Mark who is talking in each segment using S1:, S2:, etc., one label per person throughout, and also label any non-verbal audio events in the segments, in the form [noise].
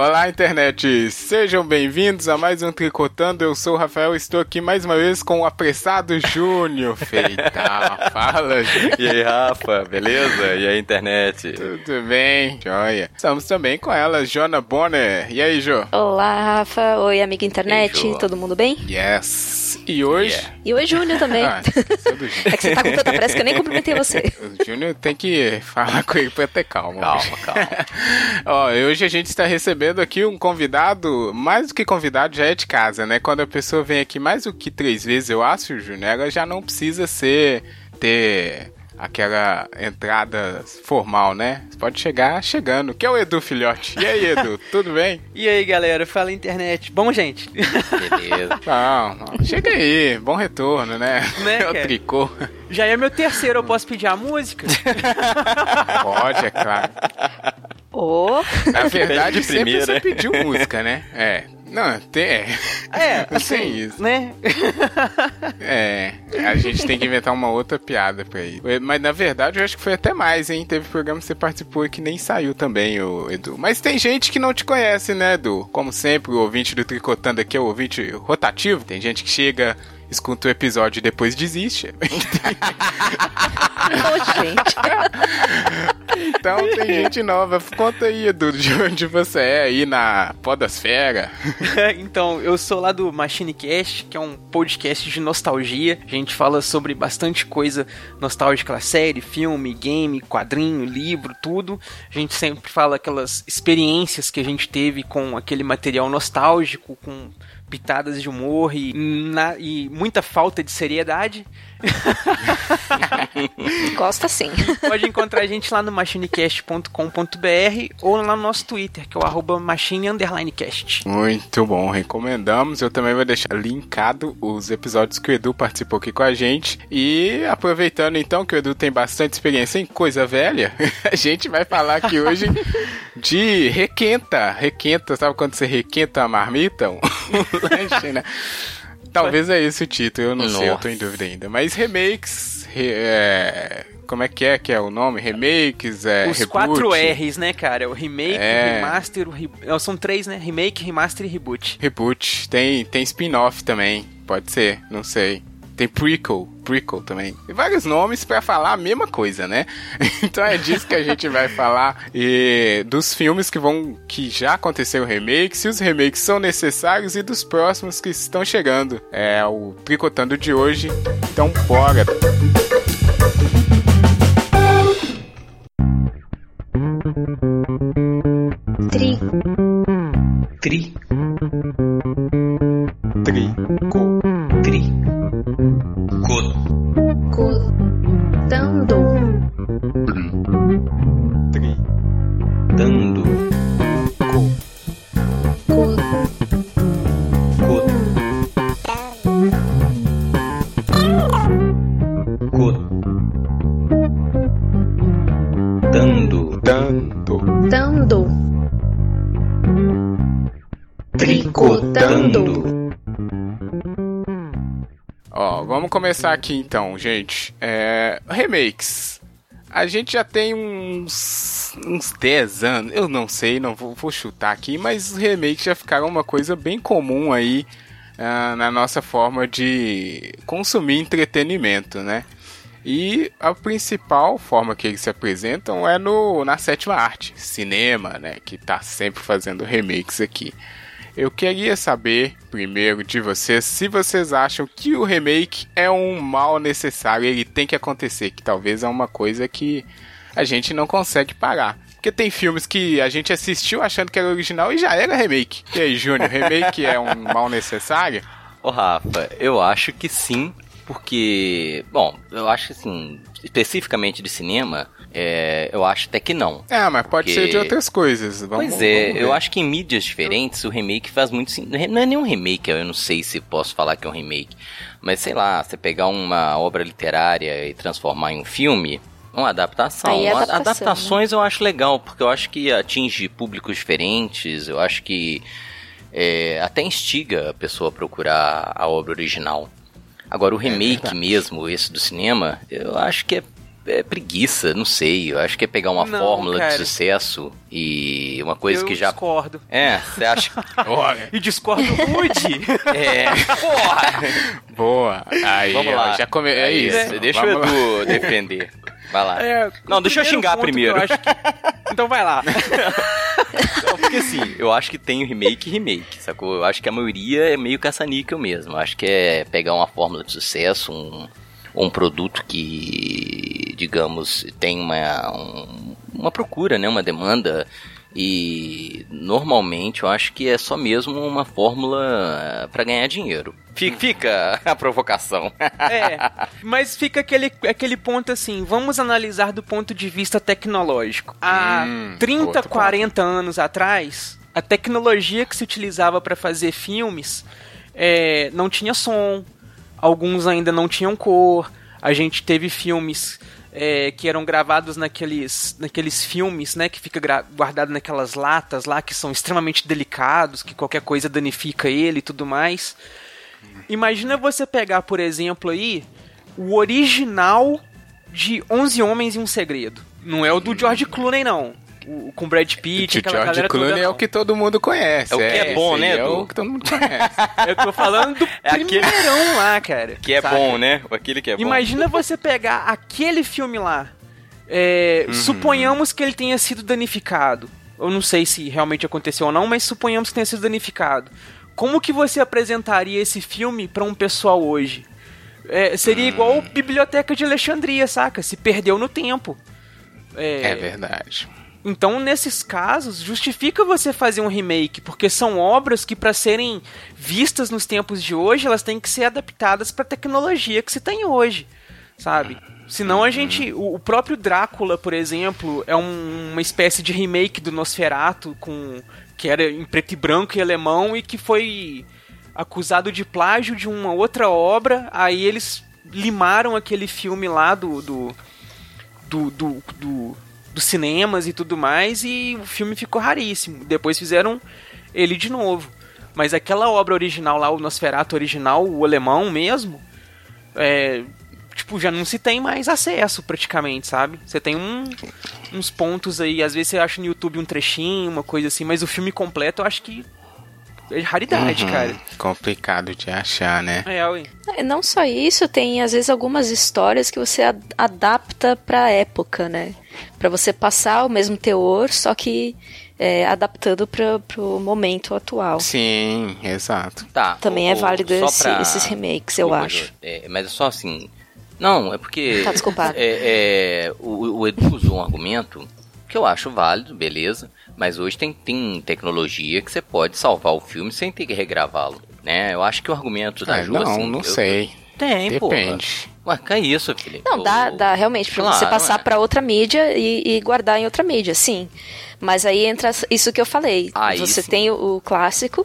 S1: Olá, internet! Sejam bem-vindos a mais um Tricotando. Eu sou o Rafael estou aqui mais uma vez com o apressado Júnior. Feita, [laughs] fala, Júnior.
S2: E aí, Rafa, beleza? E aí, internet?
S1: Tudo bem, joia. Estamos também com ela, Jona Bonner. E aí, Jo?
S3: Olá, Rafa. Oi, amiga internet.
S2: Ei.
S3: Todo mundo bem?
S1: Yes. E hoje...
S2: Yeah.
S3: E oi, Júnior também.
S1: Ah, [laughs] Júnior.
S3: É que você tá com tanta pressa que eu nem cumprimentei você.
S1: O Júnior tem que falar com ele pra ter calma.
S2: Calma, calma. [laughs]
S1: Ó, hoje a gente está recebendo aqui um convidado, mais do que convidado, já é de casa, né? Quando a pessoa vem aqui mais do que três vezes, eu acho, Júnior, ela já não precisa ser, ter aquela entrada formal, né? Você pode chegar chegando, que é o Edu Filhote. E aí, Edu, [laughs] tudo bem?
S4: E aí, galera, fala internet. Bom, gente,
S2: Beleza. [laughs]
S1: Não, não, chega aí, bom retorno, né?
S4: Né,
S1: é [laughs] o
S4: cara?
S1: tricô.
S4: já é meu terceiro, eu posso pedir a música?
S1: Pode, é claro. Na verdade,
S2: primeira.
S1: você pediu música, né? É. Não, tem. É.
S4: É, assim,
S1: tem isso.
S4: né?
S1: É, a gente tem que inventar uma outra piada pra ir. Mas na verdade eu acho que foi até mais, hein? Teve programa que você participou e que nem saiu também, o Edu. Mas tem gente que não te conhece, né, Edu? Como sempre, o ouvinte do Tricotando aqui é o ouvinte rotativo. Tem gente que chega, escuta o episódio e depois desiste. [laughs]
S3: ô, gente.
S1: Então tem gente nova. Conta aí, Edu, de onde você é aí na Podosfera. [laughs]
S4: então, eu sou lá do MachineCast, que é um podcast de nostalgia. A gente fala sobre bastante coisa nostálgica, série, filme, game, quadrinho, livro, tudo. A gente sempre fala aquelas experiências que a gente teve com aquele material nostálgico, com pitadas de humor e, na- e muita falta de seriedade. [laughs]
S3: Gosta sim.
S4: Pode encontrar a gente lá no machinecast.com.br ou lá no nosso Twitter, que é o arroba machine_cast.
S1: Muito bom, recomendamos. Eu também vou deixar linkado os episódios que o Edu participou aqui com a gente. E aproveitando então que o Edu tem bastante experiência em coisa velha, [laughs] a gente vai falar aqui hoje de requenta. Requenta, sabe quando você requenta a marmita? Um [laughs] lanche, né? Talvez é esse o título, eu não sei, eu tô em
S2: Nossa.
S1: dúvida ainda. Mas remakes, re- é, como é que é que é o nome? Remakes, é,
S4: Os
S1: reboot.
S4: quatro R's, né, cara? O remake,
S1: É.
S4: o remaster, o re... São três, né? Remake, remaster e reboot.
S1: Reboot. Tem, tem spin-off também. Pode ser, não sei. Tem prequel, prequel também. Tem vários nomes pra falar a mesma coisa, né? [laughs] Então é disso que a gente vai falar e dos filmes que vão que já aconteceram remake, se os remakes são necessários e dos próximos que estão chegando. É o tricotando de hoje. Então bora.
S3: Tri.
S5: Tri,
S1: Trico. Começar aqui então, gente. É, remakes. A gente já tem uns, uns 10 anos, eu não sei, não vou, vou chutar aqui, mas os remakes já ficaram uma coisa bem comum aí ah, na nossa forma de consumir entretenimento, né? E a principal forma que eles se apresentam é no, na sétima arte, cinema, né? Que tá sempre fazendo remakes aqui. Eu queria saber, primeiro, de vocês, se vocês acham que o remake é um mal necessário, ele tem que acontecer, que talvez é uma coisa que a gente não consegue parar. Porque tem filmes que a gente assistiu achando que era original e já era remake. E aí, Júnior, remake é um [laughs] mal necessário?
S2: Ô, Rafa, eu acho que sim, porque, bom, eu acho que assim, especificamente de cinema, é, eu acho até que não.
S1: É, mas pode
S2: Porque-
S1: ser de outras coisas. Vamos,
S2: pois é, eu acho que em mídias diferentes o remake faz muito sentido. Não é nenhum remake, eu não sei se posso falar que é um remake. Mas sei lá, você pegar uma obra literária e transformar em um filme, uma adaptação.
S3: Aí é
S2: Uma-
S3: adaptação,
S2: Adaptações eu acho legal, porque eu acho que atinge públicos diferentes, eu acho que é, até instiga a pessoa a procurar a obra original. Agora, o remake
S1: verdade.
S2: mesmo, esse do cinema, eu acho que é, é preguiça, não sei. Eu acho que é pegar uma
S4: Não,
S2: fórmula
S4: cara.
S2: de sucesso e uma coisa
S4: eu
S2: que já.
S4: discordo.
S2: É, você acha. [laughs]
S1: Olha,
S4: E discordo rude. [laughs]
S2: é, porra!
S1: boa. Aí,
S2: Vamos lá.
S1: já come... É isso.
S2: Deixa
S1: Vamos
S2: o
S1: lá.
S2: Edu defender. Vai lá.
S4: É,
S2: Não, deixa eu xingar primeiro.
S4: eu acho que- Então vai lá. [laughs]
S2: Não, porque assim, eu acho que tem o remake e remake, sacou? Eu acho que a maioria é meio caça-níquel mesmo. Eu acho que é pegar uma fórmula de sucesso, um, um produto que, digamos, tem uma, um- uma procura, né? Uma demanda. E normalmente eu acho que é só mesmo uma fórmula para ganhar dinheiro. Fica, fica [laughs] a provocação.
S4: É, mas fica aquele, aquele ponto assim, vamos analisar do ponto de vista tecnológico. Há
S1: Hum,
S4: 30,
S1: outro ponto.
S4: 40 anos atrás, a tecnologia que se utilizava para fazer filmes é, não tinha som, alguns ainda não tinham cor, a gente teve filmes é, que eram gravados naqueles, naqueles filmes, né, que fica guardado naquelas latas lá, que são extremamente delicados, que qualquer coisa danifica ele e tudo mais. Imagina você pegar, por exemplo, aí, o original de 11 Homens e um Segredo. Não é o do George Clooney, não. O, com Brad Pitt,
S1: O
S4: aquela
S1: George
S4: galera
S1: Clooney
S4: toda,
S1: é o que todo mundo conhece.
S2: É o que é bom,
S1: esse
S2: né,
S1: É o que todo mundo conhece. [laughs]
S4: Eu tô falando do
S2: É aquele-
S4: primeirão lá, cara.
S2: Que é
S4: saca?
S2: bom, né? Aquele que é bom.
S4: Imagina você pegar aquele filme lá. é,
S1: Uhum.
S4: Suponhamos que ele tenha sido danificado. Eu não sei se realmente aconteceu ou não, mas suponhamos que tenha sido danificado. Como que você apresentaria esse filme pra um pessoal hoje? É, seria
S1: Hum.
S4: igual Biblioteca de Alexandria, saca? Se perdeu no tempo.
S1: É verdade.
S4: Então, nesses casos, justifica você fazer um remake, porque são obras que, para serem vistas nos tempos de hoje, elas têm que ser adaptadas para a tecnologia que se tem hoje, sabe? Senão a gente. O próprio Drácula, por exemplo, é um- uma espécie de remake do Nosferatu, com que era em preto e branco e alemão e que foi acusado de plágio de uma outra obra. Aí eles limaram aquele filme lá do, do do, do, do- dos cinemas e tudo mais, e o filme ficou raríssimo. Depois fizeram ele de novo. Mas aquela obra original lá, o Nosferatu original, o alemão mesmo, é, tipo, já não se tem mais acesso praticamente, sabe? Você tem um- uns pontos aí, às vezes você acha no YouTube um trechinho, uma coisa assim, mas o filme completo eu acho que é raridade,
S1: Uhum.
S4: cara.
S1: Complicado de achar, né?
S4: É, ué.
S3: É, Não só isso, tem às vezes algumas histórias que você ad- adapta pra época, né? Pra você passar o mesmo teor, só que é, adaptando pra, pro momento atual.
S1: Sim, exato.
S2: Tá.
S3: Também
S2: o-
S3: é
S2: o-
S3: válido esse-
S2: pra-
S3: esses remakes, eu
S2: Desculpa,
S3: acho.
S2: Jô, é, mas é só assim. Não, é porque.
S3: Tá desculpado.
S2: É, é, o, o Edu usou um argumento que eu acho válido, beleza. Mas hoje tem, tem tecnologia que você pode salvar o filme sem ter que regravá-lo. Né? Eu acho que o argumento da
S1: É,
S2: Ju,
S1: não,
S2: assim,
S1: não
S2: eu-
S1: sei.
S2: Tem, pô.
S1: Depende.
S2: Ué, que é isso, Felipe?
S3: Não, dá, dá realmente pra você
S2: Claro,
S3: passar
S2: é.
S3: pra outra mídia e, e guardar em outra mídia, sim. Mas aí entra isso que eu falei.
S2: Aí
S3: você
S2: sim.
S3: tem o, o clássico,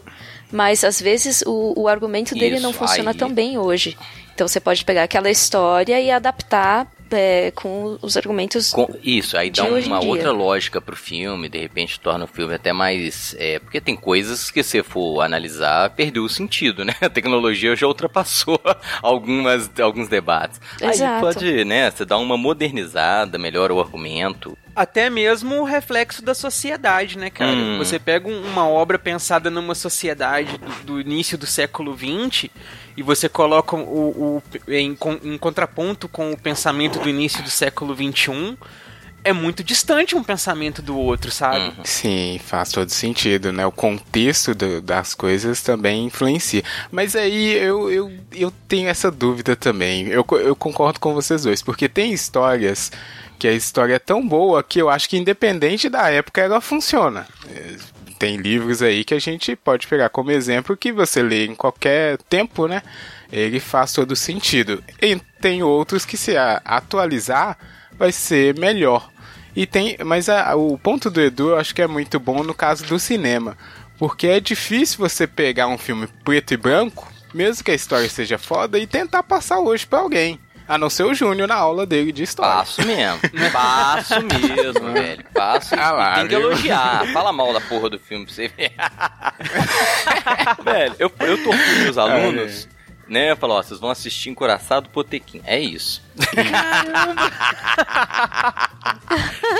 S3: mas às vezes o, o argumento dele não
S2: Isso,
S3: funciona
S2: aí-
S3: tão bem hoje. Então você pode pegar aquela história e adaptar é, com os argumentos.
S2: Com- isso, aí dá uma outra lógica pro filme, de repente torna o filme até mais. É, porque tem coisas que se for analisar, perdeu o sentido, né? A tecnologia já ultrapassou [laughs] algumas, alguns debates. Aí
S3: Exato.
S2: pode, né? Você dá uma modernizada, melhora o argumento.
S4: Até mesmo o reflexo da sociedade, né, cara?
S2: Hum.
S4: Você pega um- uma obra pensada numa sociedade do, do início do século XX e você coloca o, o- em, em contraponto com o pensamento do início do século XXI, é muito distante um pensamento do outro, sabe?
S2: Uhum.
S1: Sim, faz todo sentido, né? O contexto do- das coisas também influencia. Mas aí eu, eu, eu tenho essa dúvida também. Eu, eu concordo com vocês dois, porque tem histórias que a história é tão boa que eu acho que independente da época ela funciona. É, Tem livros aí que a gente pode pegar como exemplo que você lê em qualquer tempo, né? Ele faz todo sentido. E tem outros que se atualizar vai ser melhor. E tem, mas a- o ponto do Edu eu acho que é muito bom no caso do cinema, porque é difícil você pegar um filme preto e branco, mesmo que a história seja foda, e tentar passar hoje pra alguém. A não ser o Júnior na aula dele de história.
S2: Passo mesmo. Passo mesmo, [laughs] velho. Passo.
S1: Ah lá,
S2: tem que
S1: viu?
S2: elogiar. Fala mal da porra do filme pra você ver. velho, eu, eu torturo meus [laughs] alunos né? Falou, ó, vocês vão assistir Encoraçado Potequim. É isso.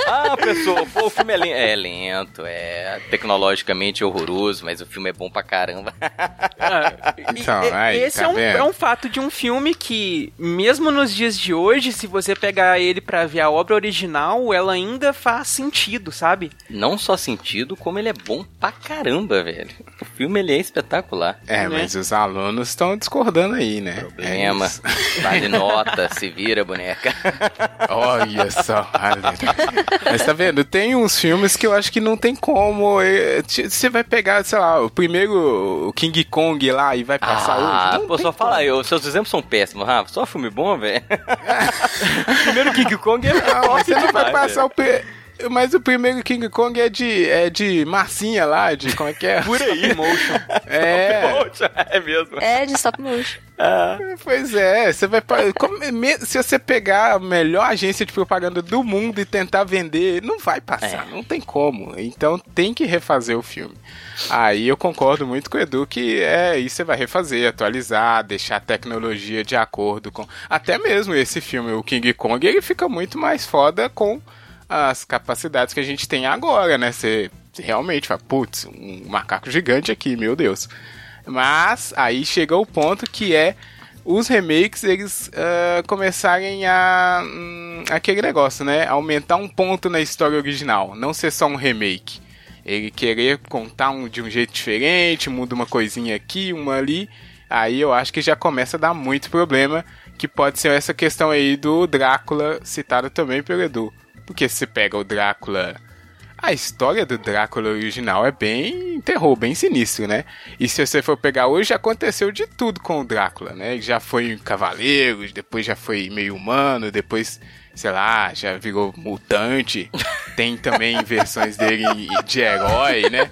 S2: Ah, pessoa, pô, o filme é lento. É lento, é tecnologicamente horroroso, mas o filme é bom pra caramba.
S4: Ah, e-
S1: Então,
S4: e-
S1: aí,
S4: esse
S1: tá
S4: é, um, é um fato de um filme que, mesmo nos dias de hoje, se você pegar ele pra ver a obra original, ela ainda faz sentido, sabe?
S2: Não só sentido, como ele é bom pra caramba, velho. O filme ele é espetacular.
S1: É,
S4: Né?
S1: mas os alunos estão discordando aí, né?
S2: Problema.
S1: É isso.
S2: Vale nota, se vira, [laughs] boneca. [laughs]
S1: Olha só. Mas tá vendo? Tem uns filmes que eu acho que não tem como. t- Você vai pegar, sei lá, o primeiro King Kong lá e vai passar
S2: Ah,
S1: hoje. Não
S2: pô, só
S1: como.
S2: fala aí, os seus exemplos são péssimos, Rafa. Só filme bom, velho. [laughs] primeiro King Kong é
S1: Não, você não vai passar o. pri- Mas o primeiro King Kong é de, é de massinha lá, de como é que é?
S2: Por aí. [laughs]
S4: Motion.
S1: É,
S2: Poxa, é mesmo.
S3: É de stop motion.
S1: pois é. Você vai. como- se você pegar a melhor agência de propaganda do mundo e tentar vender, não vai passar,
S2: É.
S1: não tem como. Então tem que refazer o filme. Aí eu concordo muito com o Edu que é isso você vai refazer, atualizar, deixar a tecnologia de acordo com. Até mesmo esse filme, o King Kong, ele fica muito mais foda com as capacidades que a gente tem agora, né? Você realmente fala, putz, um macaco gigante aqui, meu Deus. Mas aí chega o ponto que é os remakes eles ah, começarem a hum, aquele negócio, né? Aumentar um ponto na história original, não ser só um remake. Ele querer contar um, de um jeito diferente, muda uma coisinha aqui, uma ali. Aí eu acho que já começa a dar muito problema, que pode ser essa questão aí do Drácula citado também pelo Edu. Porque se pega o Drácula a história do Drácula original é bem terror, bem sinistro, né? E se você for pegar hoje, aconteceu de tudo com o Drácula, né? Ele já foi um cavaleiro, depois já foi meio humano, depois, sei lá, já virou mutante. [laughs] Tem também versões dele de herói, né?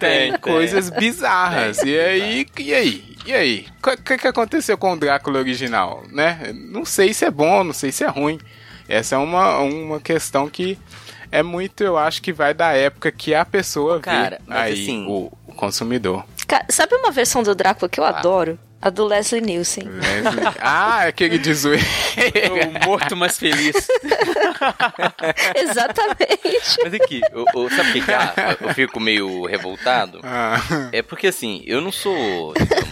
S1: Tem,
S2: tem.
S1: coisas bizarras. E aí, e aí? E aí? O que, que aconteceu com o Drácula original, né? Não sei se é bom, não sei se é ruim. Essa é uma, uma questão que é muito, eu acho que vai da época que a pessoa
S2: Cara,
S1: vê aí
S2: assim-
S1: o, o consumidor.
S3: Sabe uma versão do Drácula que eu adoro? A do Leslie Nielsen.
S1: Leslie- [laughs] ah, aquele de zoeira.
S4: o morto mais feliz. [laughs]
S3: Exatamente.
S2: Mas aqui, eu, eu- sabe o que, que é? eu fico meio revoltado?
S1: Ah,
S2: É porque assim, eu não sou, [laughs]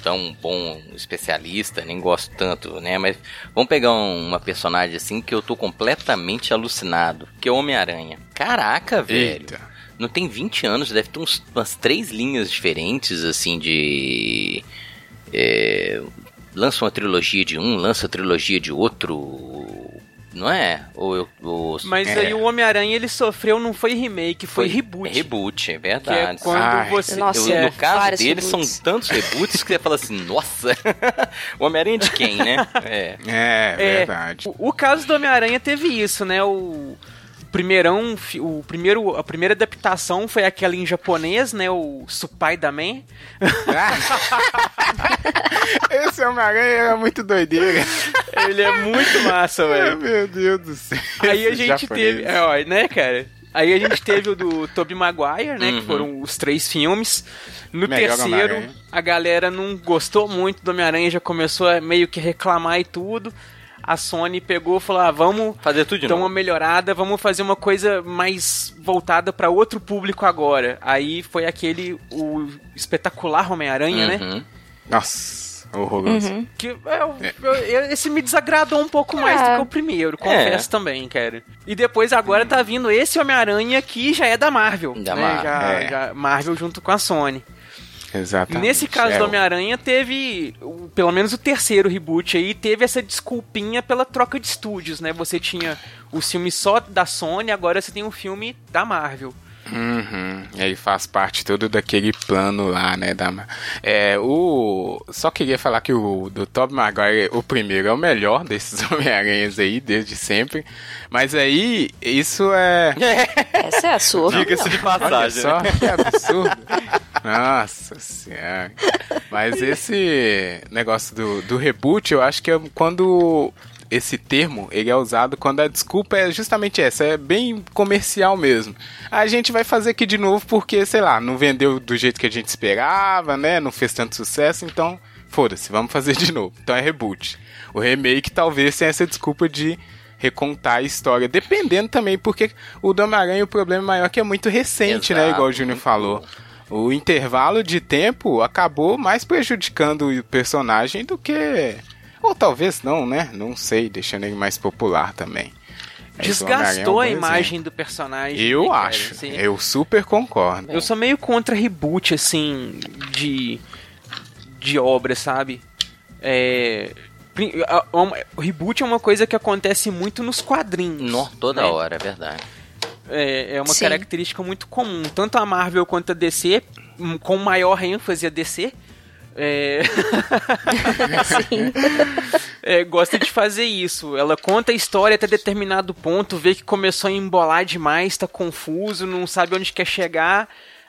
S2: tão bom especialista, nem gosto tanto, né? Mas vamos pegar um- uma personagem assim que eu tô completamente alucinado, que é o Homem-Aranha. Caraca, velho.
S1: eita.
S2: Não tem 20 anos, deve ter uns- umas três linhas diferentes, assim, de. é, lança uma trilogia de um, lança a trilogia de outro. Não é? Ou eu. ou-
S4: Mas
S1: É.
S4: aí o Homem-Aranha ele sofreu, não foi remake, foi, reboot.
S2: É reboot, é
S4: Que é
S2: verdade.
S4: quando
S1: Ai.
S4: você.
S3: Nossa,
S2: Eu-
S3: é,
S2: no caso deles,
S3: reboots.
S2: são tantos reboots que você fala assim, nossa, [laughs] o Homem-Aranha de quem, né? [laughs] É.
S1: É,
S4: É,
S1: verdade.
S4: O, o caso do Homem-Aranha teve isso, né? O primeirão, o primeiro, a primeira adaptação foi aquela em japonês, né? O Spider-Man. [laughs]
S1: Esse Homem-Aranha era muito doideira.
S4: Ele é muito massa, velho.
S1: Meu Deus do céu.
S4: Aí a gente
S1: japonês.
S4: teve, é, ó, né, cara? Aí a gente teve o do Tobey Maguire, né?
S2: Uhum.
S4: Que foram os três filmes. No
S1: Melhor
S4: terceiro, a galera não gostou muito do Homem-Aranha, já começou a meio que reclamar e tudo. A Sony pegou e falou: ah, vamos
S2: Fazer tudo de
S4: dar uma melhorada, vamos fazer uma coisa mais voltada pra outro público agora. Aí foi aquele, o espetacular Homem-Aranha, né?
S2: Uhum.
S1: Nossa, horroroso.
S4: Que é, eu- eu- esse me desagradou um pouco mais
S3: Ah.
S4: do que o primeiro, confesso também, cara. E depois agora tá vindo esse Homem-Aranha que já é da Marvel.
S2: Da
S4: né?
S2: Marvel,
S4: Já,
S1: é.
S4: já- Marvel junto com a Sony.
S1: Exatamente.
S4: Nesse caso
S1: É,
S4: do Homem-Aranha, teve, pelo menos o terceiro reboot aí, teve essa desculpinha pela troca de estúdios, né? Você tinha o filme só da Sony, agora você tem um filme da Marvel.
S1: Uhum. E aí faz parte todo daquele plano lá, né? Da... É, o... Só queria falar que o do Tobey Maguire, o primeiro é o melhor desses [laughs] Homem-Aranhas aí, desde sempre. Mas aí, isso é... [laughs]
S3: Essa é a sua.
S2: Diga-se de
S1: Olha
S2: passagem.
S1: só,
S2: né?
S1: que absurdo. Nossa senhora. Mas esse negócio do, do reboot, eu acho que é quando esse termo ele é usado quando a desculpa é justamente essa, é bem comercial mesmo. A gente vai fazer aqui de novo porque, sei lá, não vendeu do jeito que a gente esperava, né? Não fez tanto sucesso, então foda-se, vamos fazer de novo. Então é reboot. O remake talvez tenha essa desculpa de recontar a história, dependendo também, porque o do Homem-Aranha o problema maior é que é muito recente, né?
S2: Exato,
S1: Igual o Júnior falou. O intervalo de tempo acabou mais prejudicando o personagem do que. Ou talvez não, né? Não sei, deixando ele mais popular também. É um
S4: Desgastou
S1: bom
S4: a imagem do personagem.
S1: Eu
S4: né,
S1: acho.
S4: Assim,
S1: Eu super concordo.
S4: Eu sou meio contra reboot, assim, de. de obra, sabe? É. O reboot é uma coisa que acontece muito nos quadrinhos.
S2: No, toda
S4: né?
S2: hora, é verdade.
S4: É, é uma
S3: Sim.
S4: característica muito comum. Tanto a Marvel quanto a DC, com maior ênfase a DC, é,
S3: Sim. [laughs]
S4: é, gosta de fazer isso. Ela conta a história até determinado ponto, vê que começou a embolar demais, tá confuso, não sabe onde quer chegar,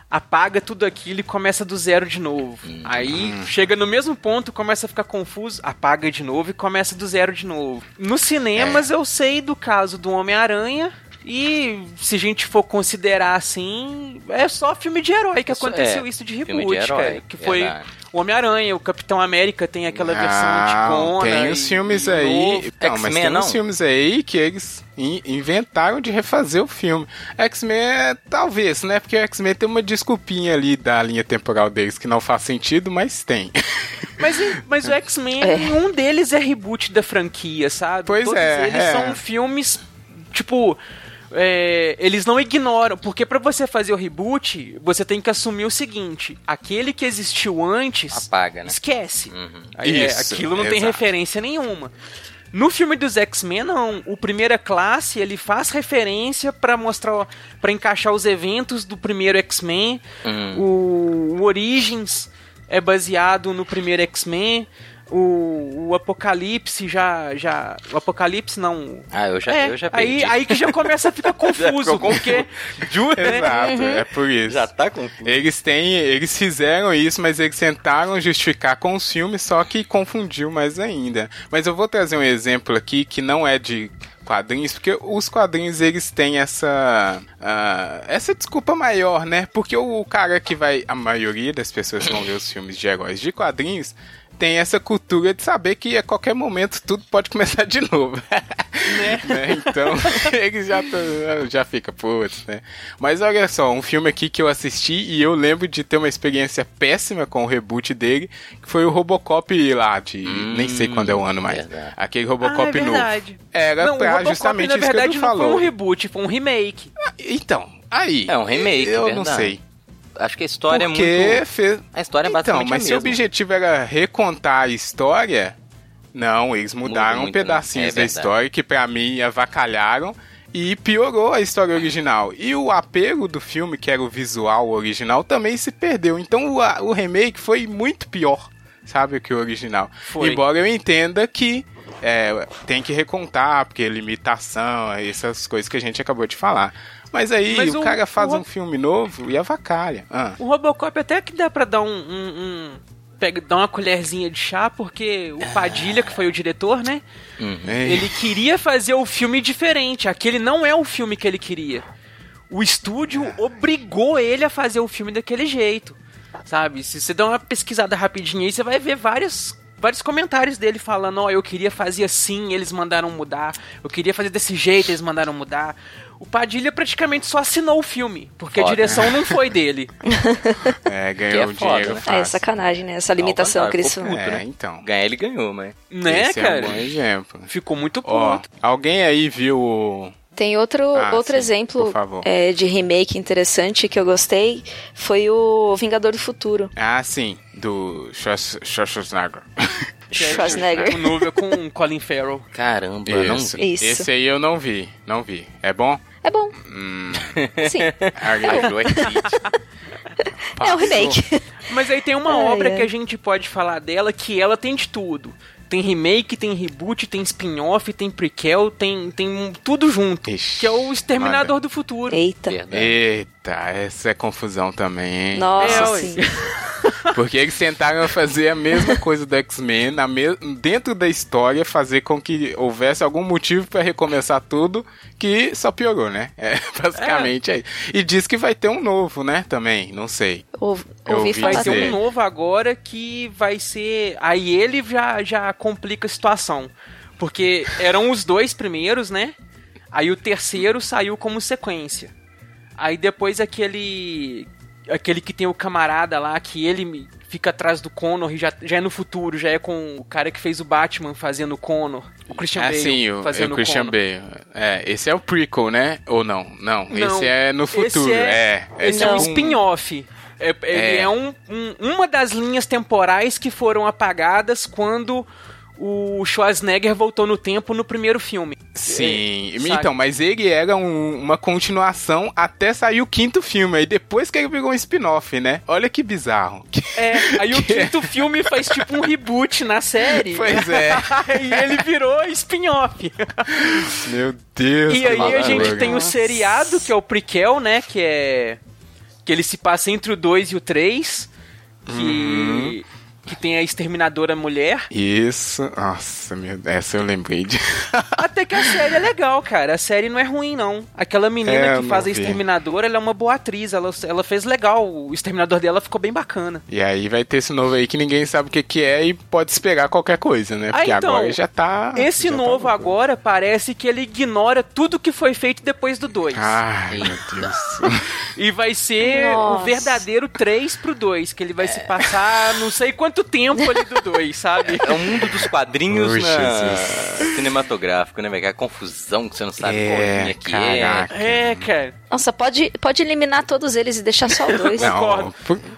S4: apaga tudo aquilo e começa do zero de novo. Aí chega no mesmo ponto, começa a ficar confuso, apaga de novo e começa do zero de novo. Nos cinemas eu sei do caso do Homem-Aranha. E se a gente for considerar assim, é só filme de herói que
S2: Isso
S4: aconteceu
S2: é,
S4: isso de reboot, cara. Que foi
S2: verdade.
S4: O Homem-Aranha, o Capitão América tem aquela versão
S1: Não,
S4: anticona.
S1: tem os filmes
S4: e
S1: aí. Não, mas
S2: X-Men,
S1: tem
S2: não?
S1: uns filmes aí que eles in- inventaram de refazer o filme. X-Men, é, talvez, né? Porque o X-Men tem uma desculpinha ali da linha temporal deles que não faz sentido, mas tem. [laughs]
S4: Mas, mas o X-Men,
S3: É.
S4: nenhum deles é reboot da franquia, sabe?
S1: Pois
S4: Todos
S1: é,
S4: eles
S1: é.
S4: são filmes, tipo... é, eles não ignoram, porque pra você fazer o reboot, você tem que assumir o seguinte: aquele que existiu antes,
S2: Apaga, né?
S4: esquece.
S2: Uhum.
S4: Aí, é,
S1: Isso,
S4: aquilo não tem
S1: exato.
S4: referência nenhuma. No filme dos X-Men, não. O Primeira Classe, ele faz referência pra mostrar, para encaixar os eventos do primeiro X-Men.
S2: Uhum.
S4: O, o Origins é baseado no primeiro X-Men. O, o Apocalipse já, já... O Apocalipse não...
S2: Ah, eu já,
S4: é,
S2: eu já
S4: aí,
S2: perdi.
S4: aí que já começa a ficar [laughs] confuso, porque... [laughs]
S2: Jura?
S1: Exato, é por isso.
S2: Já tá confuso.
S1: Eles têm, eles fizeram isso, mas eles tentaram justificar com os filmes, só que confundiu mais ainda. Mas eu vou trazer um exemplo aqui que não é de quadrinhos, porque os quadrinhos eles têm essa ah, essa desculpa maior, né? Porque o cara que vai, a maioria das pessoas que vão ver os filmes de heróis de quadrinhos tem essa cultura de saber que a qualquer momento tudo pode [laughs] começar de novo. [laughs] Né? Então, [laughs] ele já, já fica, putz, né? Mas olha só, um filme aqui que eu assisti e eu lembro de ter uma experiência péssima com o reboot dele, que foi o Robocop lá, de nem sei quando é o ano mais.
S2: verdade.
S1: Aquele
S4: Ah,
S1: Robocop
S4: é
S1: novo.
S4: verdade.
S1: Era
S4: não, o
S1: pra
S4: Robocop,
S1: justamente
S4: na
S1: isso que
S4: verdade,
S1: ele
S4: não foi um
S1: falou.
S4: reboot, foi um remake.
S1: Então, aí.
S2: É um remake,
S1: Eu não
S2: verdade.
S1: sei.
S2: Acho que a história
S1: Porque
S2: é muito...
S1: fez.
S2: A história é
S1: Então,
S2: basicamente
S1: mas
S2: a
S1: se o objetivo era recontar a história, não, eles mudaram
S2: muito, né?
S1: pedacinhos
S2: É
S1: da história que pra mim avacalharam e piorou a história original. E o apego do filme, que era o visual original, também se perdeu. Então o, o remake foi muito pior, sabe, que o original.
S4: Foi.
S1: Embora eu entenda que é, tem que recontar, porque limitação, essas coisas que a gente acabou de falar. Mas aí
S4: Mas
S1: o, cara faz
S4: o-
S1: um filme novo e avacalha. Ah.
S4: O Robocop até que dá pra dar um. um- um- pega, dar uma colherzinha de chá, porque o Padilha, que foi o diretor, né?
S1: É.
S4: Ele queria fazer o filme diferente. Aquele não é o filme que ele queria. O estúdio obrigou ele a fazer o filme daquele jeito. Sabe? Se você der uma pesquisada rapidinho aí, você vai ver vários, vários comentários dele falando: Ó, eu queria fazer assim, eles mandaram mudar. Eu queria fazer desse jeito, eles mandaram mudar. O Padilha praticamente só assinou o filme, porque
S2: Foda.
S4: a direção não foi dele. [laughs]
S1: É, ganhou
S2: é foda,
S1: dinheiro
S2: né?
S1: fácil.
S3: É sacanagem, né? Essa limitação
S2: Ao
S3: que eles
S2: contrário,
S3: são.
S1: É, então.
S2: Ganhar ele ganhou, mas...
S4: Né,
S1: Esse
S4: cara?
S1: é um bom exemplo.
S4: Ficou muito
S1: Ó,
S4: puto.
S1: alguém aí viu o...
S3: Tem outro,
S1: Ah,
S3: outro
S1: sim,
S3: exemplo é, de remake interessante que eu gostei foi o Vingador do Futuro.
S1: Ah, sim, do Schwarz- Schwarzenegger. [laughs]
S3: Schwarzenegger.
S4: O novo é com Colin Farrell.
S2: Caramba, eu não
S1: Isso.
S2: vi.
S3: Isso.
S1: Esse aí eu não vi, não vi. É bom?
S3: É bom.
S1: Hum, [laughs]
S3: Sim,
S2: A Jo [laughs] é
S3: é um remake.
S4: Mas aí tem uma
S3: Ai,
S4: obra
S3: ai.
S4: que a gente pode falar dela que ela tem de tudo. Tem remake, tem reboot, tem spin-off, tem prequel, tem, tem um- tudo junto.
S1: Ixi,
S4: que é o Exterminador
S1: olha.
S4: do Futuro.
S3: Eita.
S2: Verdade.
S1: Eita, essa é confusão também, hein?
S3: Nossa,
S4: É,
S3: sim. [laughs]
S1: Porque eles tentaram fazer a mesma coisa do X-Men, dentro da história, fazer com que houvesse algum motivo pra recomeçar tudo, que só piorou, né? É, [laughs] basicamente é. E diz que vai ter um novo, né? Também, não sei.
S3: Ouvi, ouvi
S4: Vai ter um novo agora que vai ser. Aí ele já, já complica a situação. Porque eram os dois primeiros, né? Aí o terceiro saiu como sequência. Aí depois aquele. Aquele que tem o camarada lá, que ele fica atrás do Connor e já, já é no futuro, já é com o cara que fez o Batman fazendo o Connor. O Christian Bale
S1: Assim, o, é
S4: fazendo
S1: o Christian
S4: Connor.
S1: Bale. É, esse é o prequel, né? Ou não? Não,
S4: Não,
S1: esse é no futuro.
S4: esse
S1: é,
S4: Esse
S1: esse
S4: é um
S3: Não.
S4: spin-off. É, ele
S1: É.
S4: é um, um- uma das linhas temporais que foram apagadas quando o Schwarzenegger voltou no tempo no primeiro filme.
S1: Sim,
S4: É,
S1: então, mas ele era um- uma continuação até sair o quinto filme, aí depois que ele virou um spin-off, né? Olha que bizarro.
S4: É, aí o [laughs] quinto filme faz tipo um reboot na série.
S1: Pois é. [laughs]
S4: e ele virou spin-off.
S1: Meu Deus.
S4: E aí a gente tem o seriado, que é o prequel, né? Que é. Que ele se passa entre o 2 e o 3. Que.
S1: Uhum.
S4: Que tem a exterminadora mulher.
S1: Isso, nossa, meu Deus, essa eu lembrei de. [laughs]
S4: Até que a série é legal, cara. A série não é ruim, não. Aquela menina
S1: É,
S4: que faz a exterminadora, ela é uma boa atriz. Ela, ela fez legal. O exterminador dela ficou bem bacana.
S1: E aí vai ter esse novo aí que ninguém sabe o que, que é e pode esperar qualquer coisa, né?
S4: Ah,
S1: Porque
S4: então,
S1: agora já tá.
S4: Esse
S1: já tá
S4: novo
S1: loucura.
S4: agora parece que ele ignora tudo que foi feito depois do 2.
S1: Ai, meu. Deus.
S4: E vai ser o
S3: Nossa.
S4: verdadeiro 3 pro 2, que ele vai se passar não sei quanto tempo ali do 2, sabe?
S2: É o mundo dos quadrinhos
S1: Ui,
S2: na...
S1: Jesus.
S2: cinematográfico, né, velho? A confusão que você não sabe
S1: É,
S2: qual linha que
S1: caraca.
S4: É, cara.
S3: Nossa, pode, pode eliminar todos eles e deixar só o dois.
S1: Não,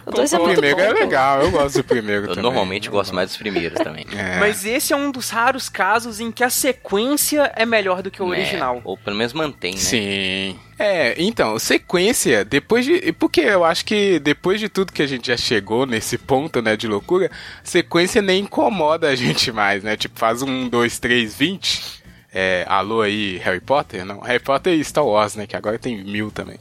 S3: O dois é muito
S1: primeiro
S3: bom,
S1: é legal, eu gosto do primeiro. [laughs]
S2: Eu
S1: também.
S2: normalmente gosto mais dos primeiros [laughs] também.
S1: É.
S4: Mas esse é um dos raros casos em que a sequência é melhor do que o
S2: É,
S4: original.
S2: ou pelo menos mantém, né?
S1: Sim. É, então, sequência, depois de. Porque eu acho que depois de tudo que a gente já chegou nesse ponto, né, de loucura, sequência nem incomoda a gente mais, né? Tipo, faz um, dois, três, vinte. É, alô aí, Harry Potter? Não, Harry Potter e Star Wars, né? Que agora tem mil também.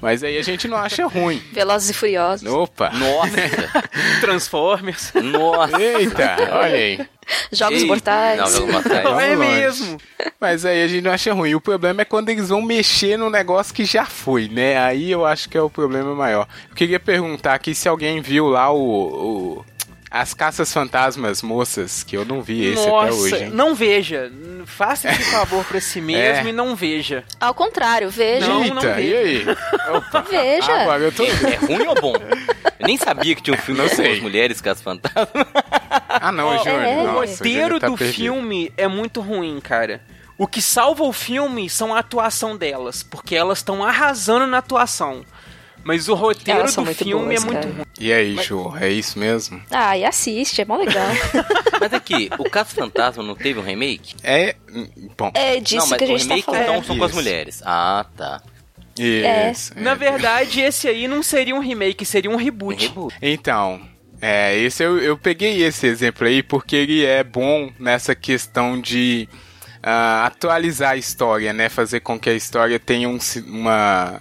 S1: Mas aí a gente não acha ruim. [laughs]
S3: Velozes e Furiosos.
S1: Opa!
S2: Nossa! [laughs]
S4: Transformers.
S2: Nossa!
S1: Eita, olha aí.
S3: Jogos
S2: Ei,
S3: Mortais.
S2: Não, Jogos Mortais.
S1: Vamos
S4: é mesmo.
S1: Mas aí a gente não acha ruim. O problema é quando eles vão mexer no negócio que já foi, né? Aí eu acho que é o problema maior. Eu queria perguntar aqui se alguém viu lá o. o- as Caças Fantasmas Moças, que eu não vi esse até
S4: Nossa,
S1: hoje. hein?
S4: não veja. Faça esse favor pra si mesmo
S1: É.
S4: e não veja.
S3: Ao contrário, veja.
S4: Não,
S1: Eita,
S4: não vi.
S1: e aí? Opa,
S3: Veja.
S1: Agora eu tô.
S2: É ruim ou bom? Eu nem sabia que tinha um filme
S1: Não
S2: com
S1: sei.
S2: as mulheres caso fantasma.
S1: Ah, não, Júnior.
S3: é.
S4: o roteiro
S1: tá
S4: do
S1: perdido.
S4: filme é muito ruim, cara. O que salva o filme são a atuação delas, porque elas estão arrasando na atuação. Mas o roteiro do filme
S3: boas,
S4: é muito
S3: cara.
S4: ruim.
S1: E aí, Ju, é isso mesmo?
S3: Ah, e assiste, é mó legal. [laughs]
S2: Mas aqui, o [laughs] Caso Fantasma não teve um remake?
S1: É. Bom.
S3: É disso
S2: não, mas
S3: que a
S2: o
S3: gente tá
S2: remake
S3: falando.
S2: então são com as mulheres. Ah, tá.
S1: Isso.
S4: Na
S1: é.
S4: verdade, esse aí não seria um remake, seria um reboot.
S2: Reboot.
S1: Então, é, esse eu, eu peguei esse exemplo aí porque ele é bom nessa questão de ah, atualizar a história, né? Fazer com que a história tenha um uma,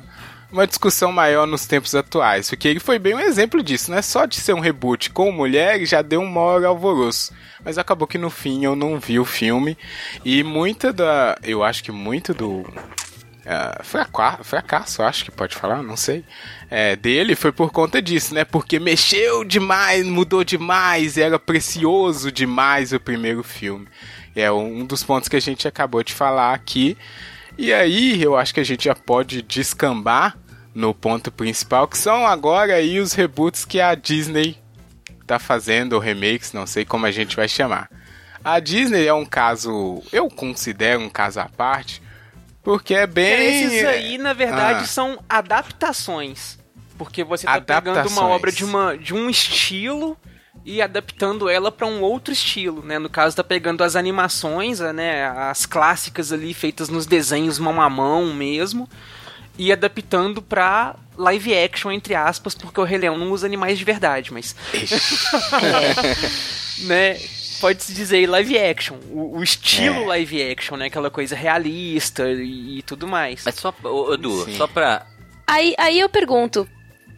S1: uma discussão maior nos tempos atuais. Porque ele foi bem um exemplo disso, não é só de ser um reboot com mulher, já deu um maior alvoroço. Mas acabou que no fim eu não vi o filme. E muita da. Eu acho que muito do. ah, fraca- fracasso, acho que pode falar, não sei. É, dele foi por conta disso, né? Porque mexeu demais, mudou demais, era precioso demais o primeiro filme. É um dos pontos que a gente acabou de falar aqui. E aí, eu acho que a gente já pode descambar no ponto principal, que são agora aí os reboots que a Disney tá fazendo, ou remakes, não sei como a gente vai chamar. A Disney é um caso, eu considero um caso à parte, porque é bem.
S4: Esses aí, na verdade,
S1: Ah.
S4: são adaptações. Porque você tá pegando uma obra de, uma, de um estilo e adaptando ela para um outro estilo, né? No caso, tá pegando as animações, né? As clássicas ali feitas nos desenhos mão a mão mesmo e adaptando pra live action, entre aspas, porque o Rei Leão não usa animais de verdade, mas [laughs] né? Pode-se dizer live action. O, o estilo
S1: É.
S4: live action, né? Aquela coisa realista e, e tudo mais.
S2: Mas só, ô, Edu,
S1: Sim.
S2: só pra.
S3: Aí, aí eu pergunto,